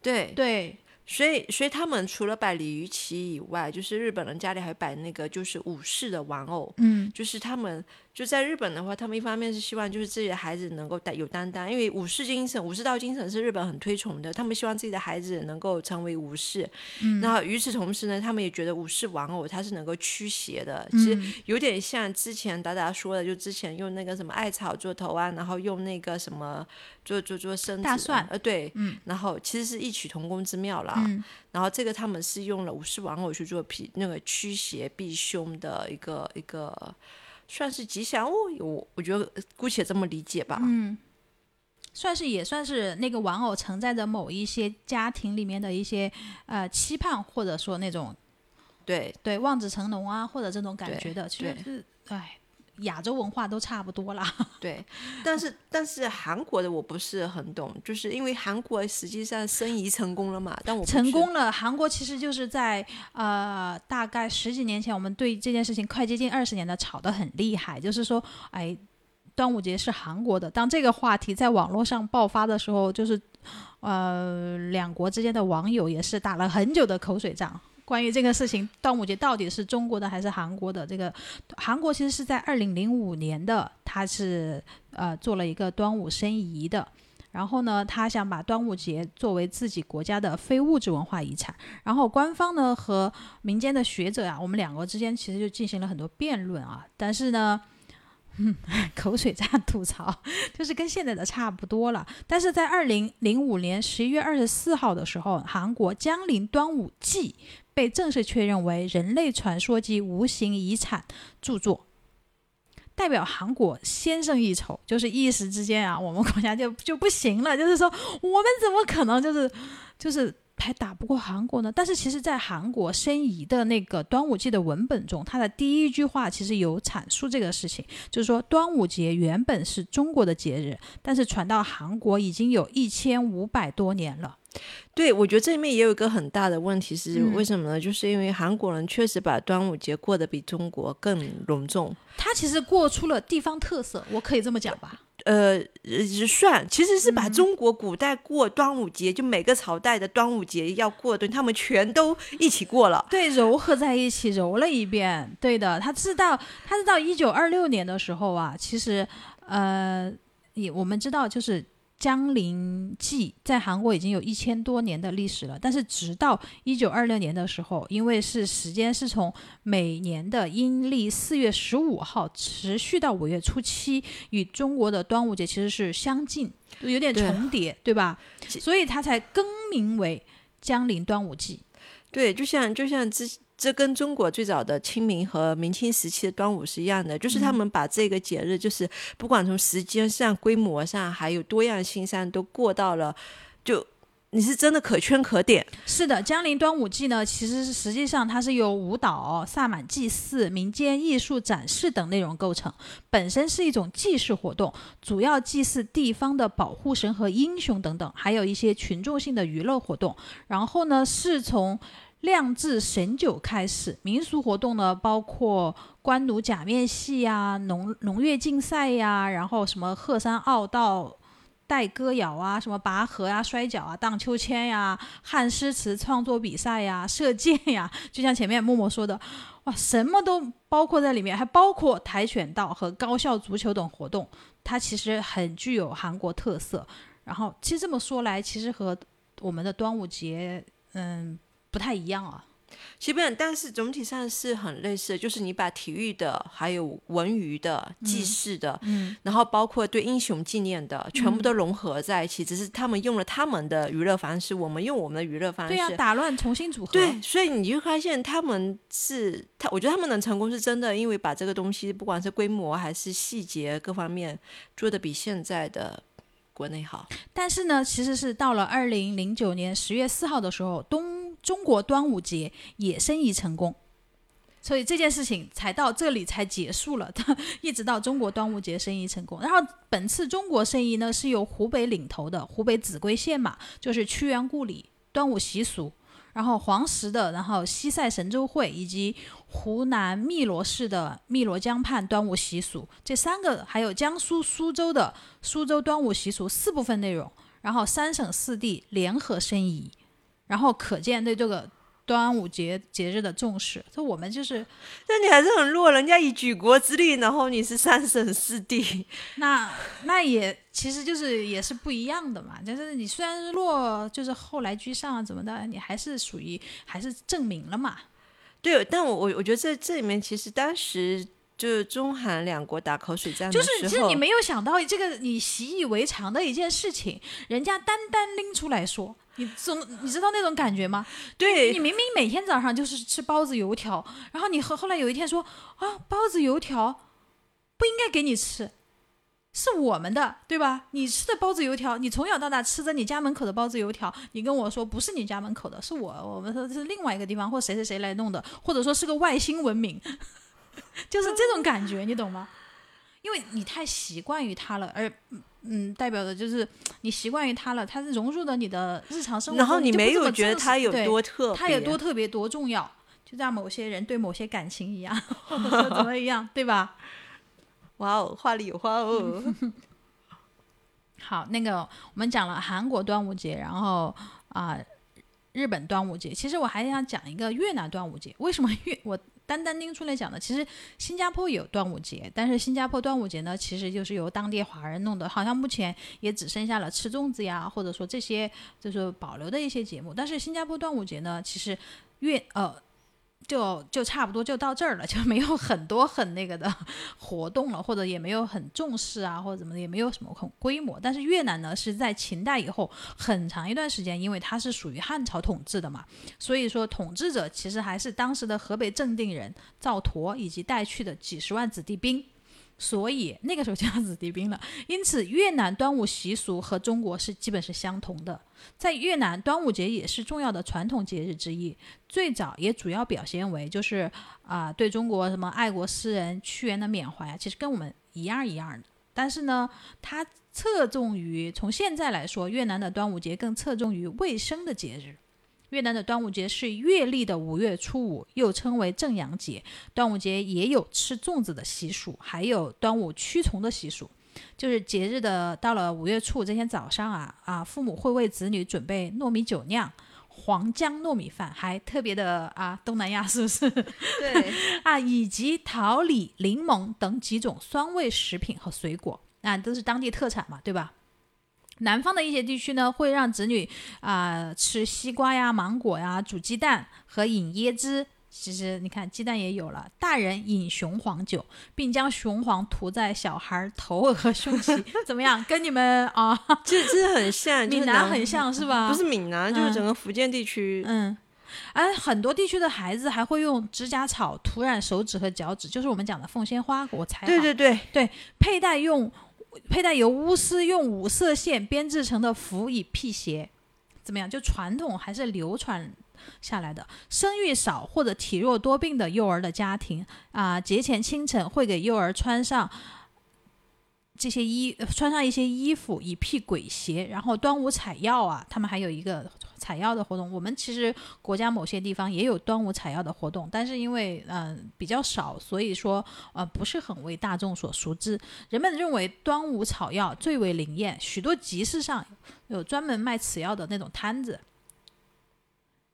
对，对，所以，所以他们除了摆鲤鱼旗以外，就是日本人家里还摆那个就是武士的玩偶，嗯，就是他们就在日本的话，他们一方面是希望就是自己的孩子能够担有担当，因为武士精神、武士道精神是日本很推崇的，他们希望自己的孩子能够成为武士。嗯，然后与此同时呢，他们也觉得武士玩偶它是能够驱邪的，其实有点像之前达达说的，就之前用那个什么艾草做头啊，然后用那个什么做做做身子，大蒜呃，对，嗯，然后其实是异曲同工之妙了。嗯然后这个他们是用了武士玩偶去做避那个驱邪避凶的一个一个，算是吉祥物，我我觉得姑且这么理解吧。嗯，算是也算是那个玩偶承载着某一些家庭里面的一些呃期盼，或者说那种对对望子成龙啊，或者这种感觉的，其实是哎，亚洲文化都差不多啦。对，但是但是韩国的我不是很懂，就是因为韩国实际上申遗成功了嘛，但我成功了，韩国其实就是在呃大概十几年前，我们对这件事情快接近二十年的吵得很厉害，就是说，哎，端午节是韩国的。当这个话题在网络上爆发的时候，就是呃两国之间的网友也是打了很久的口水仗。关于这个事情，端午节到底是中国的还是韩国的？这个韩国其实是在二零零五年的，他是呃做了一个端午申遗的。然后呢，他想把端午节作为自己国家的非物质文化遗产。然后官方呢和民间的学者啊，我们两国之间其实就进行了很多辩论啊。但是呢，嗯，口水战吐槽，就是跟现在的差不多了。但是在二零零五年十一月二十四号的时候，韩国江陵端午祭被正式确认为人类传说及无形遗产著作。代表韩国先胜一筹，就是一时之间啊，我们国家就就不行了。就是说，我们怎么可能就是就是还打不过韩国呢？但是其实，在韩国申遗的那个端午祭的文本中，它的第一句话其实有阐述这个事情，就是说端午节原本是中国的节日，但是传到韩国已经有一千五百多年了。对，我觉得这里面也有一个很大的问题是嗯为什么呢？就是因为韩国人确实把端午节过得比中国更隆重。他其实过出了地方特色，我可以这么讲吧？呃，呃算其实是嗯把中国古代过端午节，就每个朝代的端午节要过的东西，他们全都一起过了。对，糅合在一起揉了一遍。对的，他是到他是到一九二六年的时候啊，其实呃，也我们知道就是。江陵祭在韩国已经有一千多年的历史了，但是直到一九二六年的时候，因为是时间是从每年的阴历四月十五号持续到五月初七，与中国的端午节其实是相近，有点重叠，对吧？所以它才更名为江陵端午祭。对，就像就像之这跟中国最早的清明和明清时期的端午是一样的，就是他们把这个节日，就是不管从时间上、规模上，还有多样性上，都过到了，就你是真的可圈可点。是的，江陵端午祭呢，其实是实际上它是由舞蹈、萨满祭祀、民间艺术展示等内容构成，本身是一种祭祀活动，主要祭祀地方的保护神和英雄等等，还有一些群众性的娱乐活动。然后呢，是从酿制神酒开始，民俗活动呢包括官奴假面戏呀、农农乐竞赛呀，然后什么鹤山奥道。带歌谣啊，什么拔河呀、摔跤啊、荡秋千呀、汉诗词创作比赛呀、射箭呀，就像前面默默说的，哇，什么都包括在里面，还包括跆拳道和高校足球等活动，它其实很具有韩国特色。然后，其实这么说来，其实和我们的端午节，嗯，不太一样啊。基本，但是总体上是很类似的，就是你把体育的、还有文娱的、祭祀的，嗯，然后包括对英雄纪念的，全部都融合在一起。只是他们用了他们的娱乐方式，我们用我们的娱乐方式。对呀、打乱重新组合。对，所以你就发现他们是他，我觉得他们能成功是真的，因为把这个东西不管是规模还是细节各方面做的比现在的国内好。但是呢，其实是到了二零零九年十月四号的时候，东中国端午节也申遗成功，所以这件事情才到这里才结束了，一直到中国端午节申遗成功。然后本次中国申遗呢是由湖北领头的湖北秭归县嘛，就是屈原故里端午习俗。然后黄石的，然后西塞神州会以及湖南汨罗市的汨罗江畔端午习俗，这三个还有江苏苏州的苏州端午习俗四部分内容，然后三省四地联合申遗，然后可见对这个端午节节日的重视。所以我们就是那你还是很弱，人家以举国之力，然后你是三省四地，那那也其实就是也是不一样的嘛。就是你虽然是弱，就是后来居上啊怎么的，你还是属于还是证明了嘛。对，但我我我觉得这这里面其实当时就是中韩两国打口水战的就是时候，其实你没有想到这个你习以为常的一件事情，人家单单拎出来说，你总你知道那种感觉吗？对你明明每天早上就是吃包子油条，然后你后后来有一天说啊，包子油条不应该给你吃，是我们的，对吧？你吃的包子油条，你从小到大吃着你家门口的包子油条，你跟我说不是你家门口的，是我，我们说是另外一个地方或谁谁谁来弄的，或者说是个外星文明，就是这种感觉，你懂吗？因为你太习惯于它了，而嗯，代表的就是你习惯于它了，它是融入了你的日常生活中，然后你没有觉得这么正视它有多特别，它有多特别多重要，就像某些人对某些感情一样，或者说怎么一 样，对吧？哇哦，话里有话哦。好，那个我们讲了韩国端午节，然后啊、日本端午节，其实我还想讲一个越南端午节。为什么越我单单拎出来讲的？其实新加坡有端午节，但是新加坡端午节呢，其实就是由当地华人弄的，好像目前也只剩下了吃粽子呀，或者说这些就是保留的一些节目。但是新加坡端午节呢，其实越呃。就就差不多就到这儿了，就没有很多很那个的 活动了，或者也没有很重视啊，或者怎么的，也没有什么很规模。但是越南呢，是在秦代以后很长一段时间，因为它是属于汉朝统治的嘛，所以说统治者其实还是当时的河北正定人赵佗以及带去的几十万子弟兵。所以那个时候就叫子弟兵了，因此越南端午习俗和中国是基本是相同的。在越南，端午节也是重要的传统节日之一。最早也主要表现为就是啊、对中国什么爱国诗人屈原的缅怀，其实跟我们一样一样的。但是呢，它侧重于从现在来说，越南的端午节更侧重于卫生的节日。越南的端午节是月历的五月初五，又称为正阳节。端午节也有吃粽子的习俗，还有端午驱虫的习俗。就是节日的到了五月初五这天早上啊啊，父母会为子女准备糯米酒酿、黄姜糯米饭，还特别的啊，东南亚是不是？对，啊，以及桃李、柠檬等几种酸味食品和水果，啊，都是当地特产嘛，对吧？南方的一些地区呢，会让子女啊、吃西瓜呀、芒果呀、煮鸡蛋和饮椰汁。其实你看，鸡蛋也有了。大人饮雄黄酒，并将雄黄涂在小孩头额和胸前，怎么样？跟你们啊，这这很像，闽南很像是吧？不是闽南，就是嗯整个福建地区。嗯，而很多地区的孩子还会用指甲草涂染手指和脚趾，就是我们讲的凤仙花。我猜对对对对，佩戴用佩戴由巫师用五色线编制成的服以辟邪，怎么样？就传统还是流传下来的。生育少或者体弱多病的幼儿的家庭啊、节前清晨会给幼儿穿上。这些衣穿上一些衣服以辟鬼邪，然后端午采药啊，他们还有一个采药的活动。我们其实国家某些地方也有端午采药的活动，但是因为嗯、比较少，所以说呃不是很为大众所熟知。人们认为端午草药最为灵验，许多集市上有专门卖此药的那种摊子。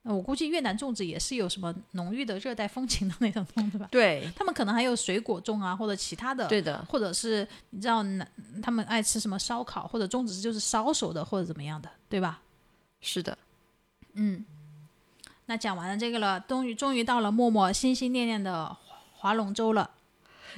呃我估计越南粽子也是有什么浓郁的热带风情的那种粽子吧？对他们可能还有水果粽啊，或者其他的，对的，或者是你知道南他们爱吃什么烧烤，或者粽子就是烧熟的，或者怎么样的，对吧？是的。嗯，那讲完了这个了，终于终于到了默默心心念念的划龙舟了。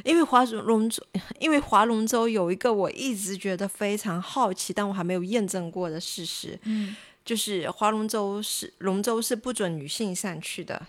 因为划龙舟，因为划龙舟有一个我一直觉得非常好奇，但我还没有验证过的事实，嗯，就是划龙舟是龙舟是不准女性上去的，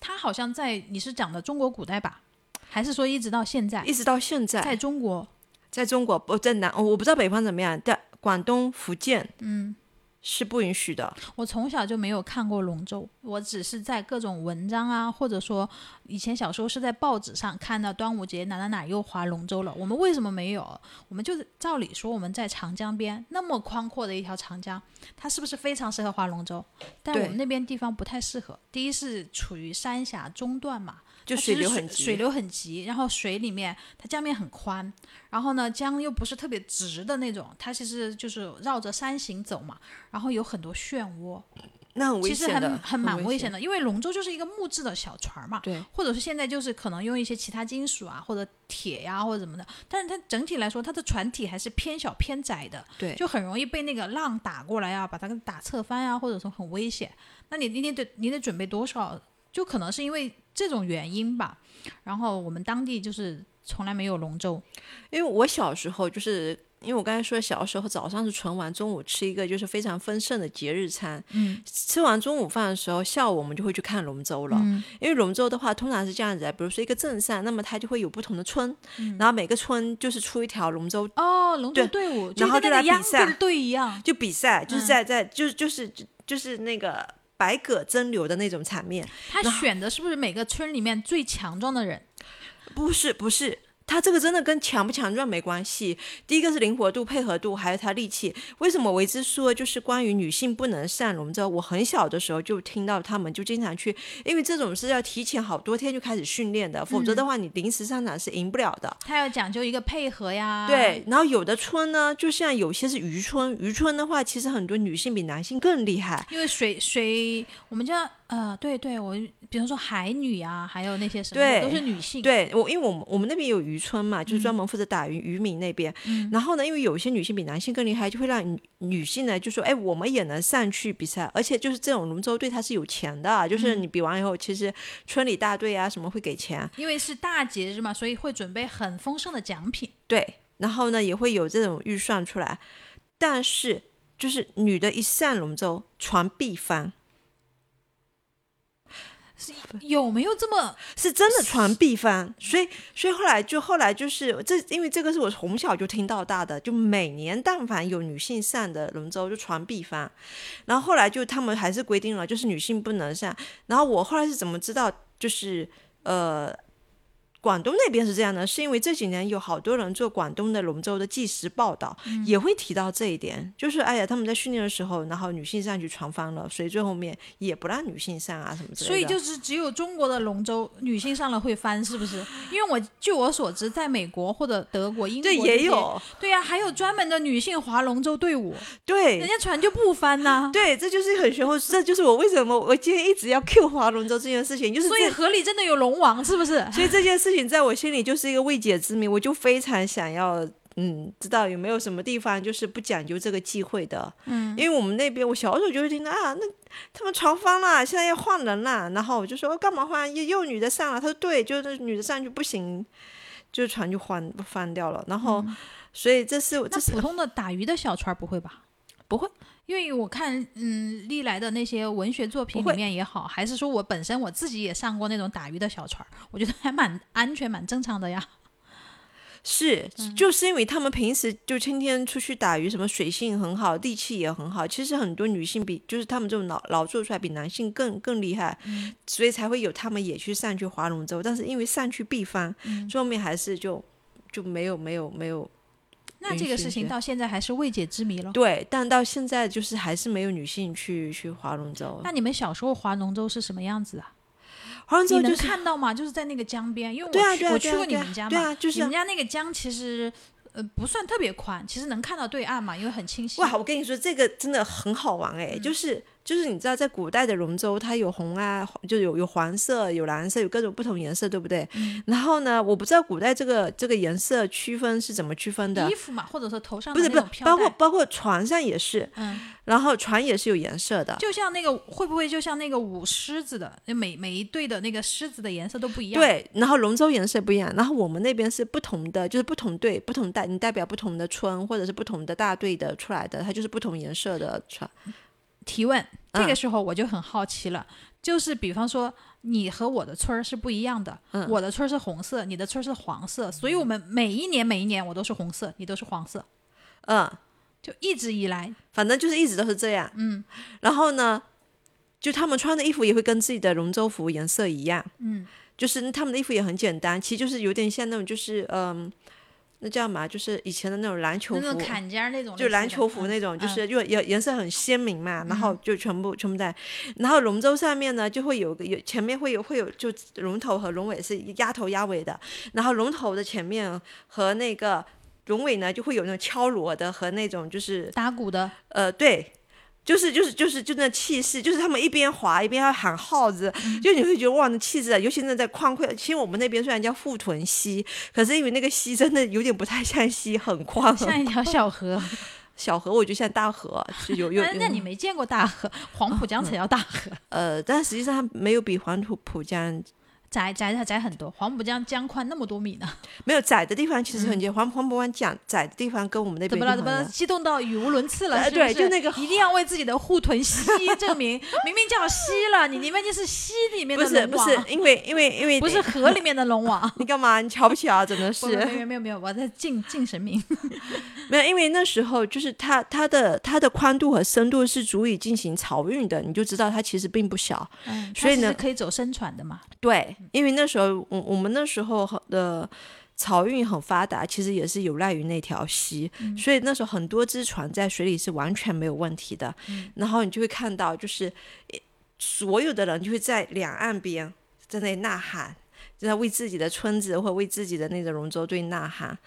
他好像在你是讲的中国古代吧？还是说一直到现在，一直到现在，在中国？在中国不在南，我不知道北方怎么样，在广东、福建嗯，是不允许的。我从小就没有看过龙舟，我只是在各种文章啊，或者说以前小时候是在报纸上看到端午节哪哪哪又划龙舟了。我们为什么没有？我们就是照理说我们在长江边那么宽阔的一条长江，它是不是非常适合划龙舟？但我们那边地方不太适合。第一是处于三峡中段嘛，就水流很急，水流很急，然后水里面它江面很宽，然后呢江又不是特别直的那种，它其实就是绕着山形走嘛，然后有很多漩涡，那很危其实险的，很很蛮危危险。的，因为龙舟就是一个木质的小船嘛，对，或者是现在就是可能用一些其他金属啊或者铁呀、或者什么的，但是它整体来说它的船体还是偏小偏窄的，对就很容易被那个浪打过来啊，把它给打侧翻啊，或者说很危险。那你你得你得准备多少？就可能是因为这种原因吧。然后我们当地就是从来没有龙舟，因为我小时候就是，因为我刚才说小时候早上是纯玩，中午吃一个就是非常丰盛的节日餐。嗯，吃完中午饭的时候，下午我们就会去看龙舟了。嗯因为龙舟的话，通常是这样子的，比如说一个镇上，那么它就会有不同的村，嗯然后每个村就是出一条龙舟。哦，龙舟队伍，然后那个比赛一样，就比赛，就是嗯在在就是就是就是那个百舸争流的那种场面。他选的是不是每个村里面最强壮的人？不是不是，他这个真的跟强不强壮没关系。第一个是灵活度、配合度，还有他力气。为什么我一直说就是关于女性不能上龙舟？我很小的时候就听到他们就经常去，因为这种是要提前好多天就开始训练的，否则的话你临时上场是赢不了的。他要讲究一个配合呀。对，，然后有的村呢，就像有些是渔村，渔村的话，其实很多女性比男性更厉害。因为水水，我们叫呃，对对，我比方说海女啊，还有那些什么，对都是女性。对我，因为我们我们那边有渔村嘛，就是专门负责打渔渔民那边。嗯然后呢，因为有些女性比男性更厉害，就会让女女性呢就说，哎，我们也能上去比赛，而且就是这种龙舟队它是有钱的，就是嗯你比完以后，其实村里大队啊什么会给钱，因为是大节日嘛，所以会准备很丰盛的奖品。对，然后呢也会有这种预算出来，但是就是女的一上龙舟，船必翻，有没有这么？是真的传必翻，所以所以后来就后来就是这，因为这个是我从小就听到大的，就每年但凡有女性上的龙舟，就传必翻。然后后来就他们还是规定了，就是女性不能上。然后我后来是怎么知道，就是呃。广东那边是这样的，是因为这几年有好多人做广东的龙舟的纪实报道，也会提到这一点，就是哎呀，他们在训练的时候，然后女性上去船翻了，所以最后面也不让女性上啊什么之类的。所以就是只有中国的龙舟女性上了会翻，是不是？因为我据我所知，在美国或者德国、英国对也有对呀、还有专门的女性划龙舟队伍，对人家船就不翻呐、对，这就是很玄乎，这就是我为什么我今天一直要 Q 划龙舟这件事情，就是所以河里真的有龙王，是不是？所以这件事情在我心里就是一个未解之谜，我就非常想要。嗯，知道有没有什么地方就是不讲究这个忌讳的？嗯，因为我们那边我小时候就会听到啊，那他们船翻了，现在要换人了，然后我就说干嘛换？又又女的上了，他说对，就是女的上去不行，就是船就翻翻掉了。然后，所以这是这普通的打鱼的小船不会吧？不会，因为我看，嗯，历来的那些文学作品里面也好，还是说我本身我自己也上过那种打鱼的小船，我觉得还蛮安全、蛮正常的呀。是，嗯就是因为他们平时就天天出去打鱼，什么水性很好，力气也很好。其实很多女性比就是他们这种老老做出来比男性更更厉害，嗯所以才会有他们也去上去划龙舟。但是因为上去必翻，嗯最后面还是就就没有没有没有那这个事情到现在还是未解之谜了。对。但到现在就是还是没有女性去去划龙舟。那你们小时候划龙舟是什么样子啊？划龙舟就是看到吗？就是在那个江边，因为我去我去过你们家嘛，对啊，就是啊你们家那个江其实呃不算特别宽，其实能看到对岸嘛，因为很清晰。哇，我跟你说，这个真的很好玩哎、嗯就是就是你知道，在古代的龙舟，它有红啊，就有有黄色、有蓝色，有各种不同颜色，对不对？嗯然后呢，我不知道古代这个这个颜色区分是怎么区分的衣，服嘛，或者说头上不是不是包括，包括船上也是，嗯，然后船也是有颜色的。就像那个会不会就像那个舞狮子的，每每一队的那个狮子的颜色都不一样。，对，然后龙舟颜色不一样，然后我们那边是不同的，就是不同队、不同代，你代表不同的村或者是不同的大队的出来的，它就是不同颜色的船。提问，这个嗯时候我就很好奇了，就是比方说你和我的村儿是不一样的，嗯我的村儿是红色，你的村儿是黄色，所以我们每一年每一年我都是红色，你都是黄色，嗯，就一直以来，反正就是一直都是这样。嗯，然后呢，就他们穿的衣服也会跟自己的龙舟服颜色一样。嗯，就是他们的衣服也很简单，其实就是有点像那种就是嗯，那叫什么啊？就是以前的那种篮球服那种。坎肩儿那种就篮球服那种，嗯就是就颜颜色很鲜明嘛，然后就全部全部在，然后龙舟上面呢就会有个有前面会有会有就龙头和龙尾是压头压尾的，然后龙头的前面和那个龙尾呢就会有那种敲锣的和那种就是打鼓的，呃，对，就是就是就是就那气势，就是他们一边滑一边要喊号子，就你会觉得哇，那气势啊，尤其那在宽阔。其实我们那边虽然叫富屯溪，可是因为那个溪真的有点不太像溪，很宽很像一条小河。小河，我觉得像大河，就有有那那你没见过大河，黄浦江才叫大河，呃，但实际上它没有比黄浦浦江窄窄它窄很多，黄浦江江宽那么多米呢，没有窄的地方，其实很近。黄黄浦湾讲窄的地方跟我们那边怎么了？怎么了？激动到语无伦次了？呃是不是对就那个一定要为自己的护臀溪证明，明明叫溪了，你你们就是溪里面不的龙王，是不是，因为因为 因为不是河里面的龙王。你干嘛？你瞧不起啊？真的不不没是有没有没有，我在敬敬神明。没有，因为那时候就是它它的它的宽度和深度是足以进行漕运的，你就知道它其实并不小。嗯，所以呢可以走深船的嘛。对，因为那时候我我们那时候的漕运很发达，其实也是有赖于那条溪，所以那时候很多只船在水里是完全没有问题的。然后你就会看到，就是诶所有的人就会在两岸边在那呐喊，就在为自己的村子或为自己的那个龙舟队呐喊。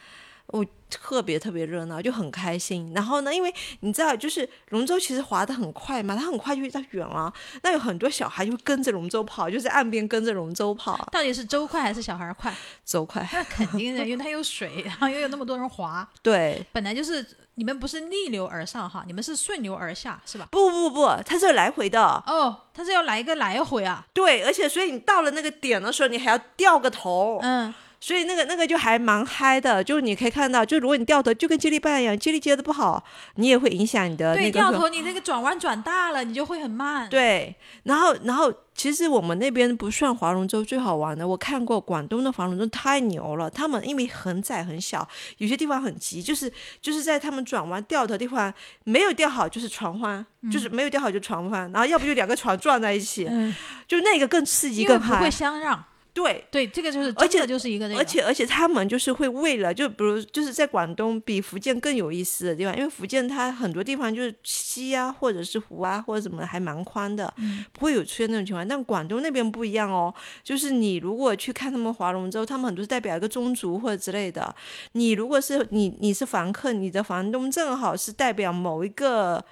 我特别特别热闹，就很开心。然后呢，因为你知道，就是龙舟其实划得很快嘛，它很快就到远了。那有很多小孩就跟着龙舟跑，就在岸边跟着龙舟跑，到底是舟快还是小孩儿快？舟快。那肯定的，因为它有水，然后又有那么多人划，对，本来就是你们不是逆流而上哈，你们是顺流而下是吧？不不不，它是有来回的。哦，它是要来一个来回啊。对，而且所以你到了那个点的时候，你还要掉个头，嗯，所以那个那个就还蛮嗨的。就是你可以看到，就如果你掉头，就跟接力棒一样，接力接的不好，你也会影响你的对，那个掉头你那个转弯转大了，你就会很慢。，对，然后然后其实我们那边不算划龙舟最好玩的，我看过广东的划龙舟太牛了，他们因为很窄很小，有些地方很急，就是就是在他们转弯掉头地方没有掉好就是船翻，就是没有掉好就船翻，然后要不就两个船撞在一起，嗯，就那个更刺激更嗨不会。相让。对，对，这个就是而且就是一个这个，而且而且他们就是会为了，就比如就是在广东比福建更有意思的地方，因为福建它很多地方就是溪啊，或者是湖啊，或者什么还蛮宽的，嗯不会有出现那种情况。但广东那边不一样哦，就是你如果去看他们划龙舟，他们很多是代表一个宗族或者之类的。你如果是你你是房客，你的房东正好是代表某一个。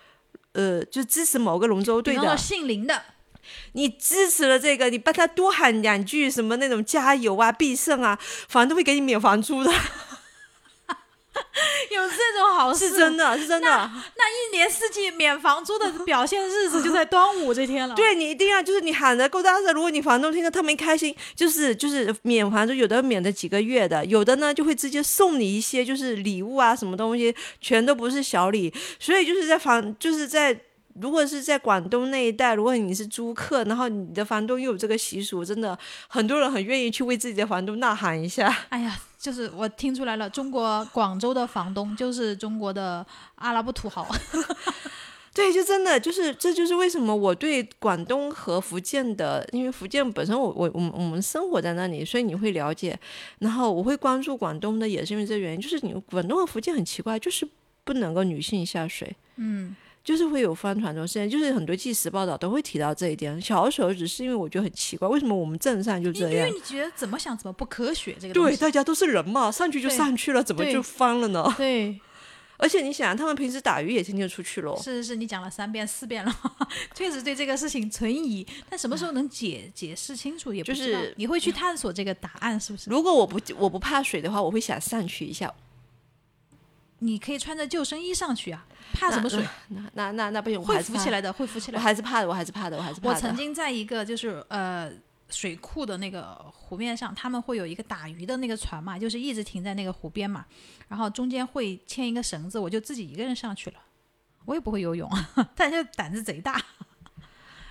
呃，就支持某个龙舟队的，你支持了这个，你帮他多喊两句什么那种加油啊、必胜啊，房东会给你免房租的，有这种好事，是真的，是真的。那一年四季免房租的表现日子就在端午这天了。对你一定要就是你喊的够大声，如果你房东听着他们开心，就是就是免房租，有的免的几个月的，有的呢就会直接送你一些就是礼物啊什么东西，全都不是小礼，所以就是在房就是在。如果是在广东那一带，如果你是租客，然后你的房东又有这个习俗，真的很多人很愿意去为自己的房东呐喊一下。哎呀，就是我听出来了，中国广州的房东就是中国的阿拉伯土豪。对，就真的就是，这就是为什么我对广东和福建的，因为福建本身我我我们我们生活在那里，所以你会了解。然后我会关注广东的，也是因为这原因，就是你广东和福建很奇怪，就是不能够女性下水，嗯，就是会有翻船这种事情，就是很多纪实报道都会提到这一点。小的时候只是因为我觉得很奇怪，为什么我们镇上就这样因为？你觉得怎么想怎么不科学这个东对，大家都是人嘛，上去就上去了，怎么就翻了呢？对，而且你想，他们平时打鱼也天天出去喽。是是是，你讲了三遍四遍了，确实对这个事情存疑，但什么时候能解解释清楚也不知道。就是你会去探索这个答案是不是？如果我不我不怕水的话，我会想上去一下。你可以穿着救生衣上去啊，怕什么水？那那那那不行，我会还浮起来的，会浮起来我。还是怕的，我还是怕的，我还是怕的。我曾经在一个就是呃水库的那个湖面上，他们会有一个打鱼的那个船嘛，就是一直停在那个湖边嘛，然后中间会牵一个绳子，我就自己一个人上去了。我也不会游泳，但是胆子贼大，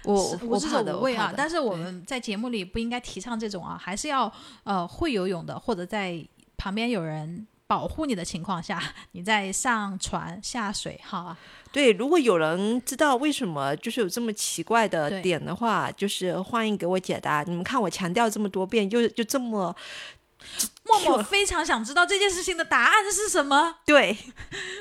我我怕的，者无畏啊但是我们在节目里不应该提倡这种啊，还是要呃会游泳的，或者在旁边有人保护你的情况下，你再上船下水，好啊。对，如果有人知道为什么就是有这么奇怪的点的话，就是欢迎给我解答。你们看我强调这么多遍，就就这么默默非常想知道这件事情的答案是什么。对，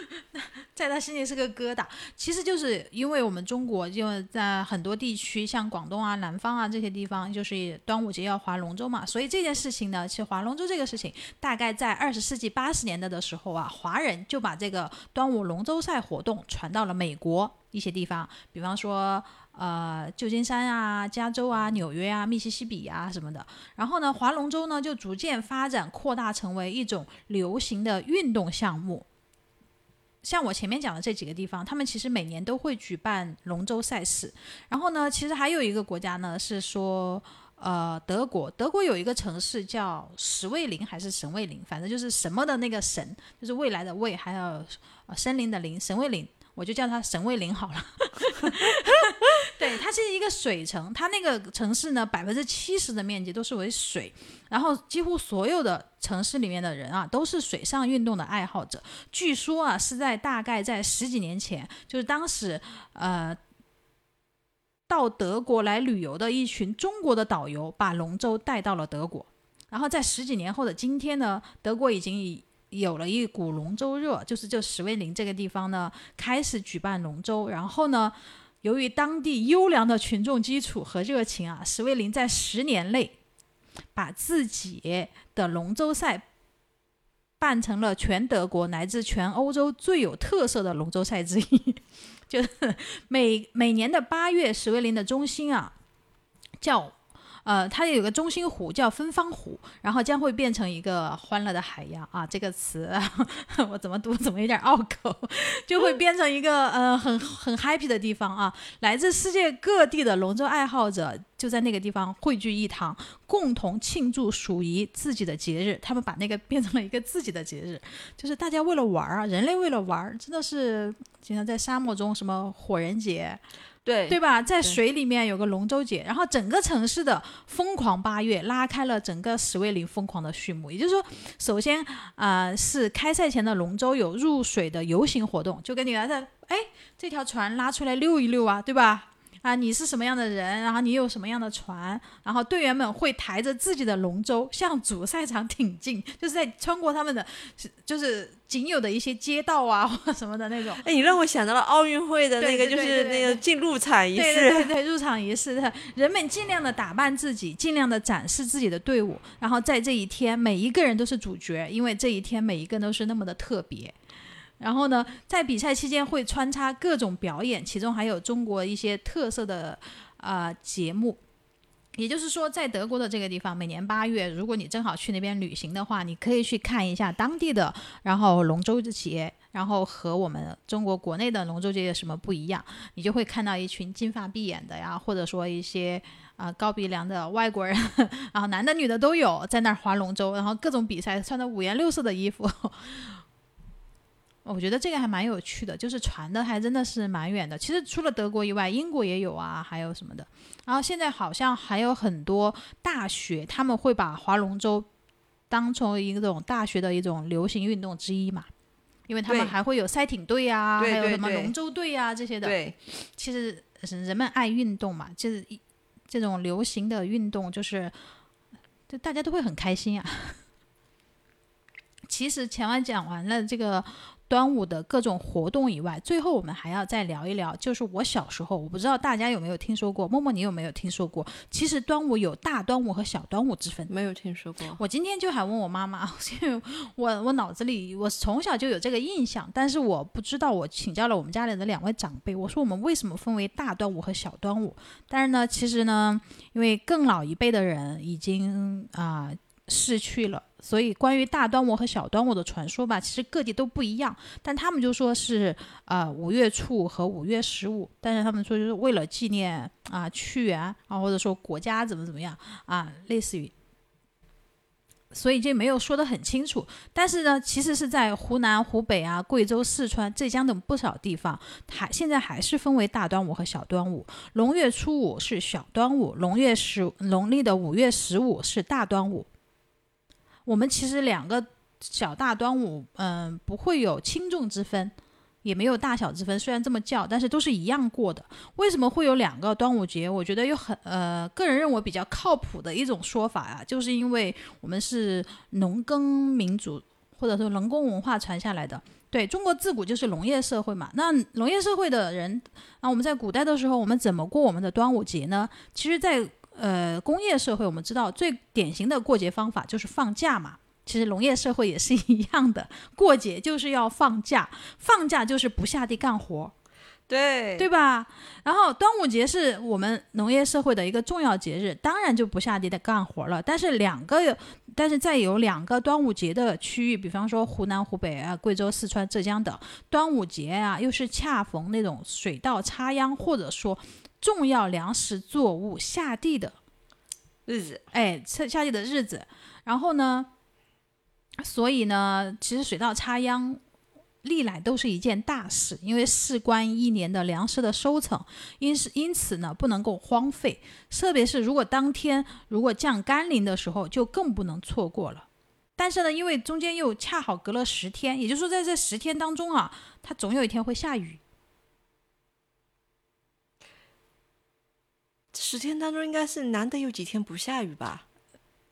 在他心里是个疙瘩。其实就是因为我们中国，因为在很多地区，像广东啊、南方啊这些地方，就是端午节要划龙舟嘛，所以这件事情呢，其实划龙舟这个事情，大概在二十世纪八十年代的时候啊，华人就把这个端午龙舟赛活动传到了美国一些地方，比方说。呃，旧金山啊、加州啊、纽约啊、密西西比啊什么的，然后呢，划龙舟呢就逐渐发展扩大成为一种流行的运动项目。像我前面讲的这几个地方，他们其实每年都会举办龙舟赛事。然后呢，其实还有一个国家呢是说，呃，德国，德国有一个城市叫什卫林还是神卫林，反正就是什么的那个神，就是未来的未，还有森林的林，神卫林，我就叫它神卫林好了。对，它是一个水城，它那个城市呢，百分之七十的面积都是为水，然后几乎所有的城市里面的人啊，都是水上运动的爱好者。据说啊，是在大概在十几年前，就是当时呃。到德国来旅游的一群中国的导游，把龙舟带到了德国。然后在十几年后的今天呢，德国已经有了一股龙舟热，就是就史威林这个地方呢，开始举办龙舟。然后呢，由于当地优良的群众基础和热情啊，史威林在十年内把自己的龙舟赛办成了全德国乃至全欧洲最有特色的龙舟赛之一。就是每每年的八月，史威林的中心啊，叫呃，它有个中心湖叫芬芳湖，然后将会变成一个欢乐的海洋啊。这个词 我怎么读怎么有点拗口，就会变成一个呃很很 happy 的地方啊。来自世界各地的龙舟爱好者就在那个地方汇聚一堂，共同庆祝属于自己的节日。他们把那个变成了一个自己的节日，就是大家为了玩儿啊，人类为了玩儿，真的是经常在沙漠中什么火人节。对对吧？在水里面有个龙舟节，然后整个城市的疯狂八月拉开了整个史威林疯狂的序幕。也就是说，首先啊、呃是开赛前的龙舟有入水的游行活动，就跟你来的，哎，这条船拉出来溜一溜啊，对吧？啊，你是什么样的人，然后你有什么样的船，然后队员们会抬着自己的龙舟向主赛场挺进，就是在穿过他们的，就是仅有的一些街道啊或什么的那种。哎，你让我想到了奥运会的那个，就是那个进入场仪对式。对对对，入场仪式，人们尽量的打扮自己，尽量的展示自己的队伍，然后在这一天，每一个人都是主角，因为这一天每一个人都是那么的特别。然后呢，在比赛期间会穿插各种表演，其中还有中国一些特色的呃节目。也就是说，在德国的这个地方，每年八月，如果你正好去那边旅行的话，你可以去看一下当地的，然后龙舟节，然后和我们中国国内的龙舟节有什么不一样，你就会看到一群金发碧眼的呀，或者说一些啊、高鼻梁的外国人，然后男的女的都有，在那儿划龙舟，然后各种比赛，穿的五颜六色的衣服。我觉得这个还蛮有趣的，就是传的还真的是蛮远的。其实除了德国以外，英国也有啊，还有什么的。然后现在好像还有很多大学，他们会把划龙舟当成一种大学的一种流行运动之一嘛，因为他们还会有赛艇队啊，还有什么龙舟队啊这些的。对，其实人们爱运动嘛，就是一这种流行的运动，就是就大家都会很开心啊。其实前面讲完了这个端午的各种活动以外，最后我们还要再聊一聊，就是我小时候，我不知道大家有没有听说过，默默你有没有听说过？其实端午有大端午和小端午之分。没有听说过。我今天就还问我妈妈，因为我我脑子里我从小就有这个印象，但是我不知道。我请教了我们家里的两位长辈，我说我们为什么分为大端午和小端午？但是呢，其实呢，因为更老一辈的人已经啊、逝去了，所以关于大端午和小端午的传说吧，其实各地都不一样。但他们就说是呃五月初五和五月十五，但是他们说就是为了纪念啊屈原啊，或者说国家怎么怎么样啊，类似于。所以这没有说得很清楚，但是呢，其实是在湖南、湖北啊、贵州、四川、浙江等不少地方，还现在还是分为大端午和小端午。龙月初五是小端午，龙月十农历的五月十五是大端午。我们其实两个小大端午，嗯，不会有轻重之分，也没有大小之分。虽然这么叫，但是都是一样过的。为什么会有两个端午节？我觉得有很呃，个人认为比较靠谱的一种说法啊，就是因为我们是农耕民族，或者说农耕文化传下来的。对中国自古就是农业社会嘛，那农业社会的人，那我们在古代的时候，我们怎么过我们的端午节呢？其实在，呃工业社会，我们知道最典型的过节方法就是放假嘛。其实农业社会也是一样的，过节就是要放假，放假就是不下地干活，对对吧？然后端午节是我们农业社会的一个重要节日，当然就不下地的干活了。但是两个，但是在有两个端午节的区域，比方说湖南、湖北啊、贵州、四川、浙江等，端午节啊，又是恰逢那种水稻插秧或者说重要粮食作物下地的日子，哎，下下地的日子。然后呢，所以呢，其实水稻插秧历来都是一件大事，因为事关一年的粮食的收成，因是因此呢，不能够荒废。特别是如果当天如果降甘霖的时候，就更不能错过了。但是呢，因为中间又恰好隔了十天，也就是说在这十天当中啊，它总有一天会下雨。十天当中应该是难得有几天不下雨吧？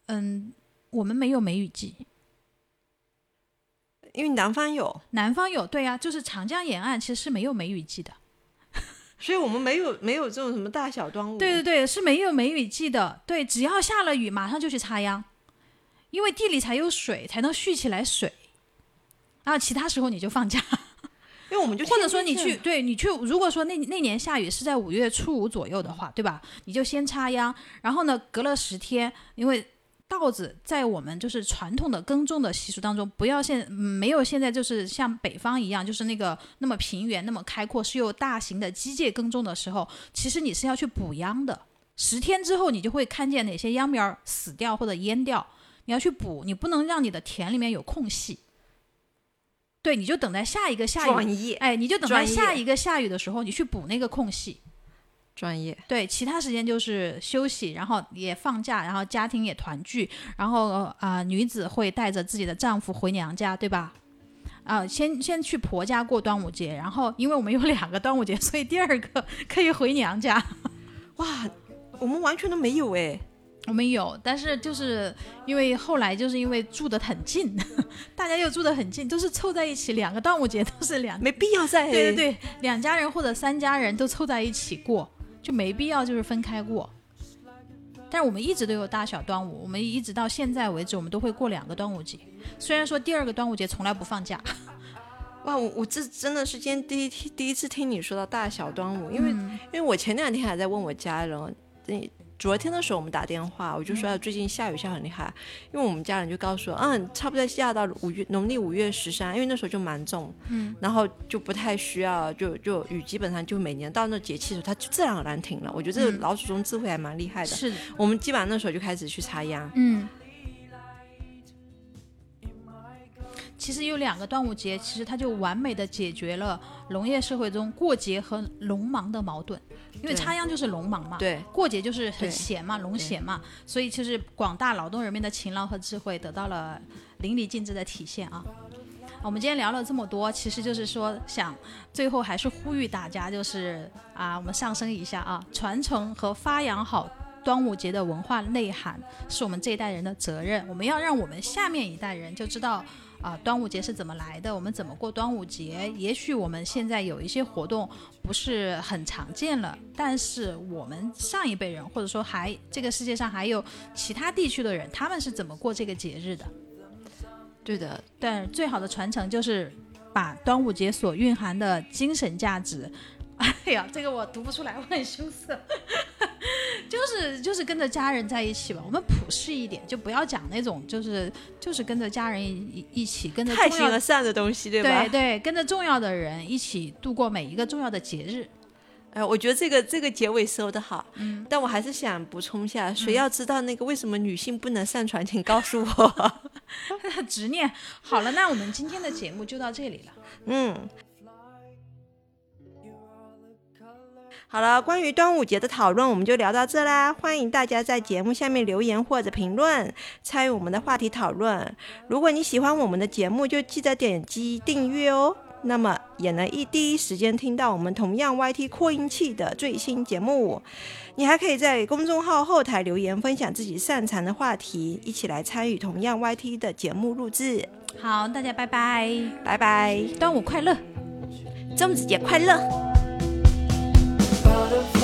嗯，我们没有梅雨季，因为南方有，南方有，对呀、就是长江沿岸其实是没有梅雨季的。所以我们没有没有这种什么大小端午。对对对，是没有梅雨季的。对，只要下了雨，马上就去插秧，因为地里才有水，才能蓄起来水。然后其他时候你就放假，因为我们就或者说你去，对你去，如果说那那年下雨是在五月初五左右的话，对吧？你就先插秧，然后呢，隔了十天，因为稻子在我们就是传统的耕种的习俗当中，不要现、嗯没有现在就是像北方一样，就是那个那么平原、那么开阔，是有大型的机械耕种的时候，其实你是要去补秧的。十天之后，你就会看见哪些秧苗儿死掉或者淹掉，你要去补，你不能让你的田里面有空隙。对，你就等待下一个下雨，哎，你就等待下一个下雨的时候，你去补那个空隙。专业，对，其他时间就是休息，然后也放假，然后家庭也团聚，然后啊、女子会带着自己的丈夫回娘家，对吧？啊、先先去婆家过端午节，然后因为我们有两个端午节，所以第二个可以回娘家。哇，我们完全都没有哎。我们有，但是就是因为后来就是因为住得很近，大家又住得很近，都是凑在一起，两个端午节都是两，没必要在。对对对，两家人或者三家人都凑在一起过，就没必要就是分开过。但是我们一直都有大小端午，我们一直到现在为止，我们都会过两个端午节。虽然说第二个端午节从来不放假，哇，我我这真的是今天第一听第一次听你说到大小端午，因为、嗯因为我前两天还在问我家人，那昨天的时候我们打电话，我就嗯说最近下雨下很厉害，因为我们家人就告诉我，嗯，差不多下到五月农历五月十三，因为那时候就蛮重，嗯，然后就不太需要，就就雨基本上就每年到那节气的时候，它就自然而然停了。我觉得这个嗯老祖宗智慧还蛮厉害的。是的，我们基本上那时候就开始去插秧，嗯。其实有两个端午节，其实它就完美的解决了农业社会中过节和农忙的矛盾，因为插秧就是农忙嘛，对，过节就是很闲嘛，农闲嘛，所以就是广大劳动人民的勤劳和智慧得到了淋漓尽致的体现啊。我们今天聊了这么多，其实就是说想最后还是呼吁大家，就是啊，我们上升一下啊，传承和发扬好端午节的文化内涵，是我们这一代人的责任。我们要让我们下面一代人就知道啊，端午节是怎么来的，我们怎么过端午节。也许我们现在有一些活动不是很常见了，但是我们上一辈人，或者说还这个世界上还有其他地区的人，他们是怎么过这个节日的？对的，但最好的传承就是把端午节所蕴含的精神价值，哎呀，这个我读不出来，我很羞涩。就是就是跟着家人在一起吧，我们朴实一点，就不要讲那种就是就是跟着家人一一一起跟着太重要形而上的东西，对吧？对对，跟着重要的人一起度过每一个重要的节日。哎，我觉得这个这个结尾收的好，嗯，但我还是想补充一下，谁要知道那个为什么女性不能上传，请告诉我。执念。好了，那我们今天的节目就到这里了。嗯，好了，关于端午节的讨论我们就聊到这啦。欢迎大家在节目下面留言或者评论，参与我们的话题讨论。如果你喜欢我们的节目，就记得点击订阅哦。那么也能一第一时间听到我们同样 YT 扩音器的最新节目。你还可以在公众号后台留言，分享自己擅长的话题，一起来参与同样 YT 的节目录制。好，大家拜拜，拜拜，端午快乐！粽子节快乐！lot of